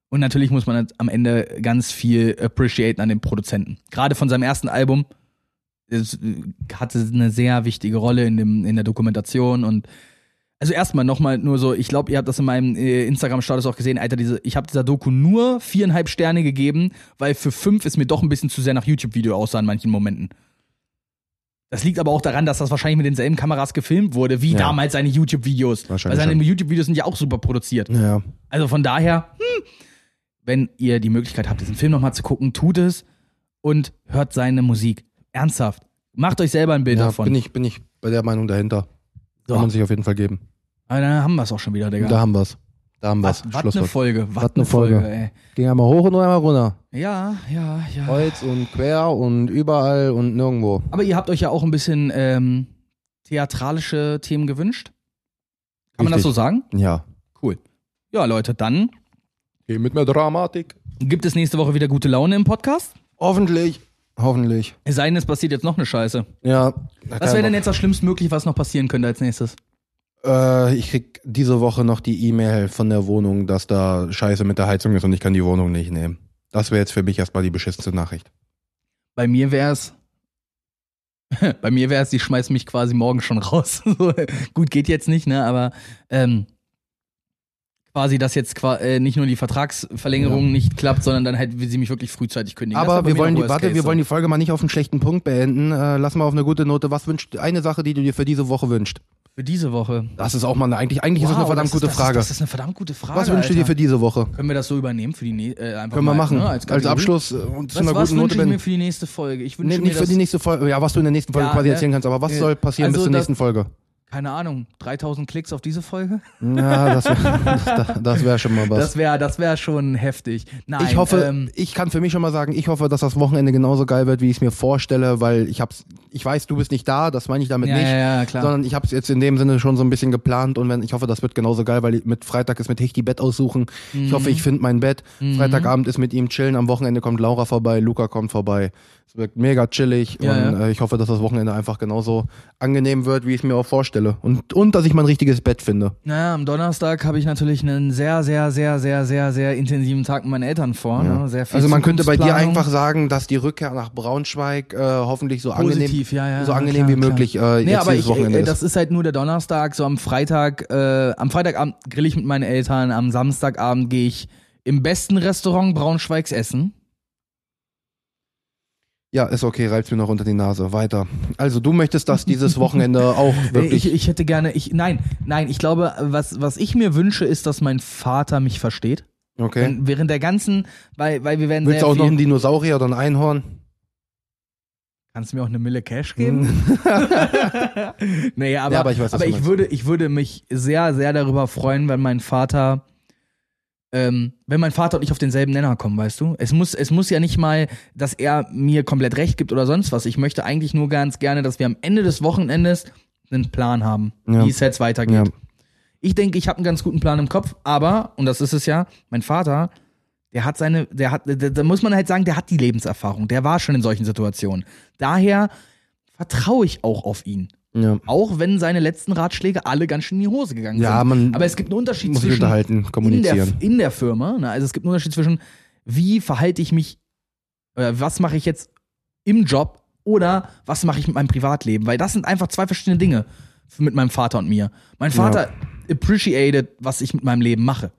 Und natürlich muss man halt am Ende ganz viel appreciaten an den Produzenten. Gerade von seinem ersten Album. Es äh, hatte eine sehr wichtige Rolle in, dem, in der Dokumentation und also erstmal nochmal nur so, ich glaube, ihr habt das in meinem äh, Instagram-Status auch gesehen, Alter, diese, ich habe dieser Doku nur viereinhalb Sterne gegeben, weil für fünf ist mir doch ein bisschen zu sehr nach YouTube-Video aussah in manchen Momenten. Das liegt aber auch daran, dass das wahrscheinlich mit denselben Kameras gefilmt wurde, wie Ja. damals seine YouTube-Videos. Weil seine. YouTube-Videos sind ja auch super produziert. ja. Also von daher, hm, wenn ihr die Möglichkeit habt, diesen Film nochmal zu gucken, tut es und hört seine Musik. Ernsthaft. Macht euch selber ein Bild ja davon. bin, ich, bin ich bei der Meinung dahinter. So. Kann man sich auf jeden Fall geben. Aber dann haben wir es auch schon wieder, Digga. Da haben wir's. Da haben wir's. was was eine. Folge. Was eine Folge. Folge, ey. Ging einmal hoch und einmal runter. Ja, ja, ja. Kreuz und quer und überall und nirgendwo. Aber ihr habt euch ja auch ein bisschen ähm, theatralische Themen gewünscht. Kann man das Richtig. so sagen? Ja. Cool. Ja, Leute, dann Geh mit mehr Dramatik. gibt es nächste Woche wieder gute Laune im Podcast. Hoffentlich. Hoffentlich. Es sei denn, es passiert jetzt noch eine Scheiße. Ja. Was wäre denn jetzt das Schlimmstmögliche, was noch passieren könnte als nächstes? Äh, ich krieg diese Woche noch die E-Mail von der Wohnung, dass da Scheiße mit der Heizung ist und ich kann die Wohnung nicht nehmen. Das wäre jetzt für mich erstmal die beschissenste Nachricht. Bei mir wär's. Bei mir wär's, die schmeißen mich quasi morgen schon raus. Gut, geht jetzt nicht, ne? Aber ähm, quasi, dass jetzt äh, nicht nur die Vertragsverlängerung Ja. nicht klappt, sondern dann halt will sie mich wirklich frühzeitig kündigen. Das Aber wir wollen die, Worst warte, wir wollen die Folge mal nicht auf einen schlechten Punkt beenden. Äh, lass mal auf eine gute Note. Was wünscht eine Sache, die du dir für diese Woche wünschst? Für diese Woche. Das ist auch mal eine, eigentlich, eigentlich ist das eine Wow, verdammt das gute ist, das Frage. Ist, das ist eine verdammt gute Frage. Was wünschst du dir für diese Woche? Können wir das so übernehmen für die nä- äh, einfach Können wir mal, machen. Ne, als, Kategorie? Abschluss äh, und zu Was, einer was guten wünsche Note ich mir für die nächste Folge? Ich wünsche Nee, mir nicht für das, die nächste Folge. Ja, was du in der nächsten Folge Ja, quasi ne? erzählen kannst. Aber was Äh, soll passieren bis also zur das- nächsten Folge? Keine Ahnung, 3000 Klicks auf diese Folge? Ja, das wäre das wär schon mal was. Das wäre das wär schon heftig. Nein, ich hoffe, ähm, ich kann für mich schon mal sagen, ich hoffe, dass das Wochenende genauso geil wird, wie ich es mir vorstelle, weil ich hab's, ich weiß, du bist nicht da, das meine ich damit ja, nicht. ja, ja, klar. Sondern ich habe es jetzt in dem Sinne schon so ein bisschen geplant und wenn ich hoffe, das wird genauso geil, weil mit Freitag ist mit Hichti Bett aussuchen. Ich hoffe, Mhm. ich finde mein Bett. Freitagabend ist mit ihm chillen, am Wochenende kommt Laura vorbei, Luca kommt vorbei. Es wirkt mega chillig Ja, und ja. Äh, ich hoffe, dass das Wochenende einfach genauso angenehm wird, wie ich es mir auch vorstelle. Und, und dass ich mein richtiges Bett finde. Naja, am Donnerstag habe ich natürlich einen sehr, sehr, sehr, sehr, sehr, sehr intensiven Tag mit meinen Eltern vor. Ja. Ne? Sehr viel Also man könnte bei dir einfach sagen, dass die Rückkehr nach Braunschweig äh, hoffentlich so angenehm, Positiv, ja, ja, so ja, angenehm klar, wie möglich äh, Nee, jetzt aber dieses ich, Wochenende äh, ist. das ist halt nur der Donnerstag, so am Freitag, äh, am Freitagabend grill ich mit meinen Eltern, am Samstagabend gehe ich im besten Restaurant Braunschweigs essen. Ja, ist okay, reibt's mir noch unter die Nase. Weiter. Also du möchtest, dass dieses Wochenende auch wirklich. Ich, ich hätte gerne, ich, nein, nein, ich glaube, was, was ich mir wünsche, ist, dass mein Vater mich versteht. okay. Wenn- Während der ganzen, weil, weil wir werden Willst du auch viel, noch einen Dinosaurier oder ein Einhorn? Kannst du mir auch eine Mille Cash geben? nee, aber, Ja, aber ich weiß, aber ich würde, ich würde mich sehr, sehr darüber freuen, wenn mein Vater, ähm, wenn mein Vater und ich auf denselben Nenner kommen, weißt du? Es muss, es muss ja nicht mal, dass er mir komplett recht gibt oder sonst was. Ich möchte eigentlich nur ganz gerne, dass wir am Ende des Wochenendes einen Plan haben, Ja. wie es jetzt weitergeht. Ja. Ich denke, ich habe einen ganz guten Plan im Kopf, aber, und das ist es ja, mein Vater, der hat seine, der hat, da, da muss man halt sagen, der hat die Lebenserfahrung, der war schon in solchen Situationen. Daher vertraue ich auch auf ihn. Ja. Auch wenn seine letzten Ratschläge alle ganz schön in die Hose gegangen Ja, sind. man Aber es gibt einen Unterschied muss zwischen unterhalten, in der, kommunizieren. in der Firma, ne? also es gibt einen Unterschied zwischen, wie verhalte ich mich, oder was mache ich jetzt im Job oder was mache ich mit meinem Privatleben, weil das sind einfach zwei verschiedene Dinge mit meinem Vater und mir. Mein Vater appreciated, was ich mit meinem Leben mache.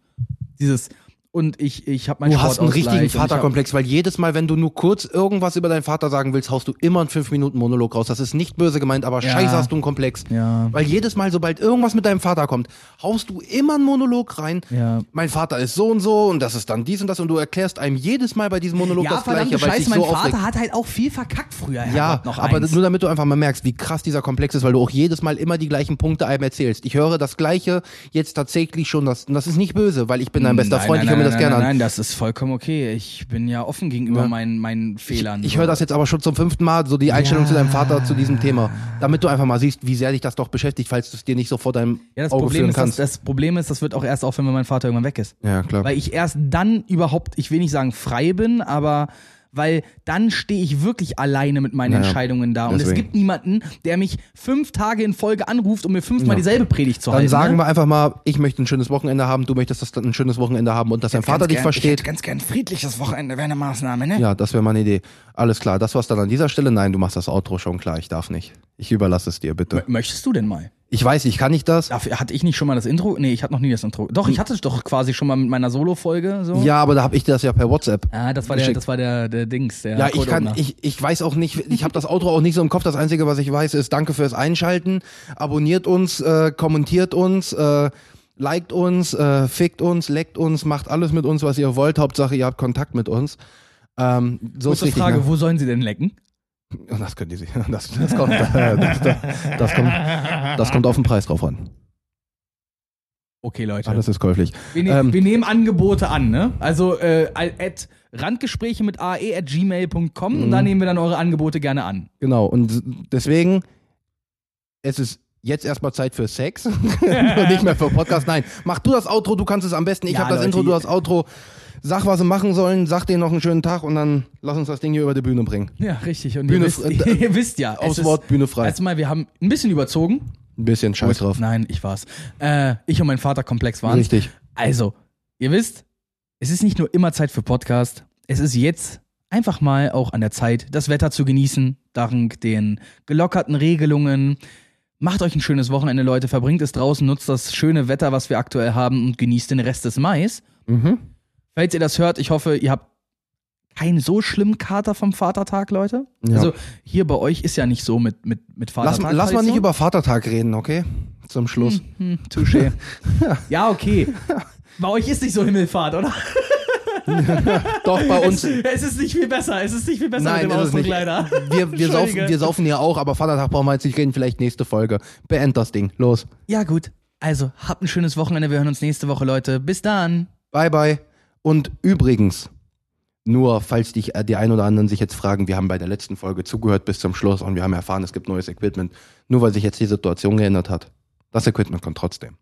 Dieses und ich ich habe meinen Du hast einen richtigen Vaterkomplex, weil jedes Mal, wenn du nur kurz irgendwas über deinen Vater sagen willst, haust du immer einen 5-Minuten-Monolog raus. Das ist nicht böse gemeint, aber Ja. scheiße hast du einen Komplex. Ja. Weil jedes Mal, sobald irgendwas mit deinem Vater kommt, haust du immer einen Monolog rein. Ja. Mein Vater ist so und so und das ist dann dies und das und du erklärst einem jedes Mal bei diesem Monolog Ja, das Gleiche, weil Scheiße, dich mein so Vater aufregt. hat halt auch viel verkackt früher. Ja, noch aber eins. nur damit du einfach mal merkst, wie krass dieser Komplex ist, weil du auch jedes Mal immer die gleichen Punkte einem erzählst. Ich höre das Gleiche jetzt tatsächlich schon, das, und das ist nicht böse, weil ich bin dein bester Nein, Freund, nein, höre mir nein, das nein, gerne nein, an. Nein, das ist vollkommen okay. Ich bin ja offen gegenüber Ja. meinen, meinen Fehlern. Ich so. höre das jetzt aber schon zum fünften Mal, so die Einstellung Ja. zu deinem Vater zu diesem Thema. Damit du einfach mal siehst, wie sehr dich das doch beschäftigt, falls du es dir nicht so vor deinem Ja, das Auge Problem, führen ist, kannst. das Problem ist, das wird auch erst aufhören, wenn mein Vater irgendwann weg ist. ja, klar. Weil ich erst dann überhaupt, ich will nicht sagen frei bin, aber weil dann stehe ich wirklich alleine mit meinen Naja, Entscheidungen da. Und es gibt niemanden, der mich fünf Tage in Folge anruft, um mir fünfmal Ja. dieselbe Predigt zu Dann halten. sagen ne? wir einfach mal, ich möchte ein schönes Wochenende haben, du möchtest das ein schönes Wochenende haben und dass dein Vater dich Ich versteht. hätte ganz gern ein friedliches Wochenende, wäre eine Maßnahme, ne? Ja, das wäre meine Idee. Alles klar, das war's dann an dieser Stelle. Nein, du machst das Outro schon klar, ich darf nicht. Ich überlasse es dir, bitte. M- Möchtest du denn mal? Ich weiß, ich kann nicht das. Dafür hatte ich nicht schon mal das Intro? Nee, ich hatte noch nie das Intro. Doch, ich hatte es doch quasi schon mal mit meiner Solo-Folge. So. Ja, aber da habe ich dir das ja per WhatsApp. Ah, das war der, das war der, der Dings, der Ja, ich kann, ich, ich weiß auch nicht, ich habe das Outro auch nicht so im Kopf. Das Einzige, was ich weiß, ist Danke fürs Einschalten. Abonniert uns, äh, kommentiert uns, äh, liked uns, äh, fickt uns, leckt uns, macht alles mit uns, was ihr wollt. Hauptsache, ihr habt Kontakt mit uns. Ähm, so Kurze richtig. Frage, Ne? wo sollen sie denn lecken? Und Das können die sich. Das, das, kommt, äh, das, das, das, kommt, das kommt auf den Preis drauf an. Okay, Leute. Alles ist käuflich. Wir, ne Ähm, wir nehmen Angebote an, ne? Also äh, at Randgespräche mit ae at gmail.com und Mhm. da nehmen wir dann eure Angebote gerne an. Genau. Und deswegen, es ist jetzt erstmal Zeit für Sex und nicht mehr für Podcast. Nein, mach du das Outro, du kannst es am besten. Ich Ja, habe das Leute, Intro, du das Outro. Sag, was sie machen sollen, sag denen noch einen schönen Tag und dann lass uns das Ding hier über die Bühne bringen. Ja, richtig. Und Bühne ihr, wisst, fr- ihr wisst ja, ist, Wort Bühne frei. Erstmal, wir haben ein bisschen überzogen. Ein bisschen Scheiß drauf. Nein, ich war's. Äh, ich und mein Vater komplex waren. Richtig. Also, ihr wisst, es ist nicht nur immer Zeit für Podcast. Es ist jetzt einfach mal auch an der Zeit, das Wetter zu genießen, dank den gelockerten Regelungen. Macht euch ein schönes Wochenende, Leute. Verbringt es draußen, nutzt das schöne Wetter, was wir aktuell haben und genießt den Rest des Mais. Mhm. Falls ihr das hört, ich hoffe, ihr habt keinen so schlimmen Kater vom Vatertag, Leute. Ja. Also hier bei euch ist ja nicht so mit, mit, mit Lass, Vatertag. lass mal nicht über Vatertag reden, okay? Zum Schluss. Hm, touché. ja, okay. Bei euch ist nicht so Himmelfahrt, oder? Doch, bei uns. Es ist nicht viel besser. Es ist nicht viel besser Nein, mit dem ist es Ausdruck, nicht. leider. Wir, wir, saufen, wir saufen hier auch, aber Vatertag brauchen wir jetzt nicht reden. Vielleicht nächste Folge. Beend das Ding. Los. Ja, gut. Also, habt ein schönes Wochenende. Wir hören uns nächste Woche, Leute. Bis dann. Bye, bye. Und übrigens, nur falls dich äh, die ein oder anderen sich jetzt fragen, wir haben bei der letzten Folge zugehört bis zum Schluss und wir haben erfahren, es gibt neues Equipment. Nur weil sich jetzt die Situation geändert hat. Das Equipment kommt trotzdem.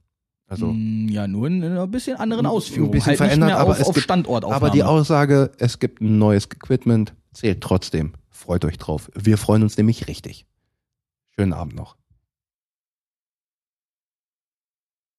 Also, Mm, Ja, nur in einer bisschen anderen Ausführung. ein bisschen halt verändert, mehr aber auf, es auf gibt, aber die Aussage, es gibt ein neues Equipment, zählt trotzdem. Freut euch drauf. Wir freuen uns nämlich richtig. Schönen Abend noch.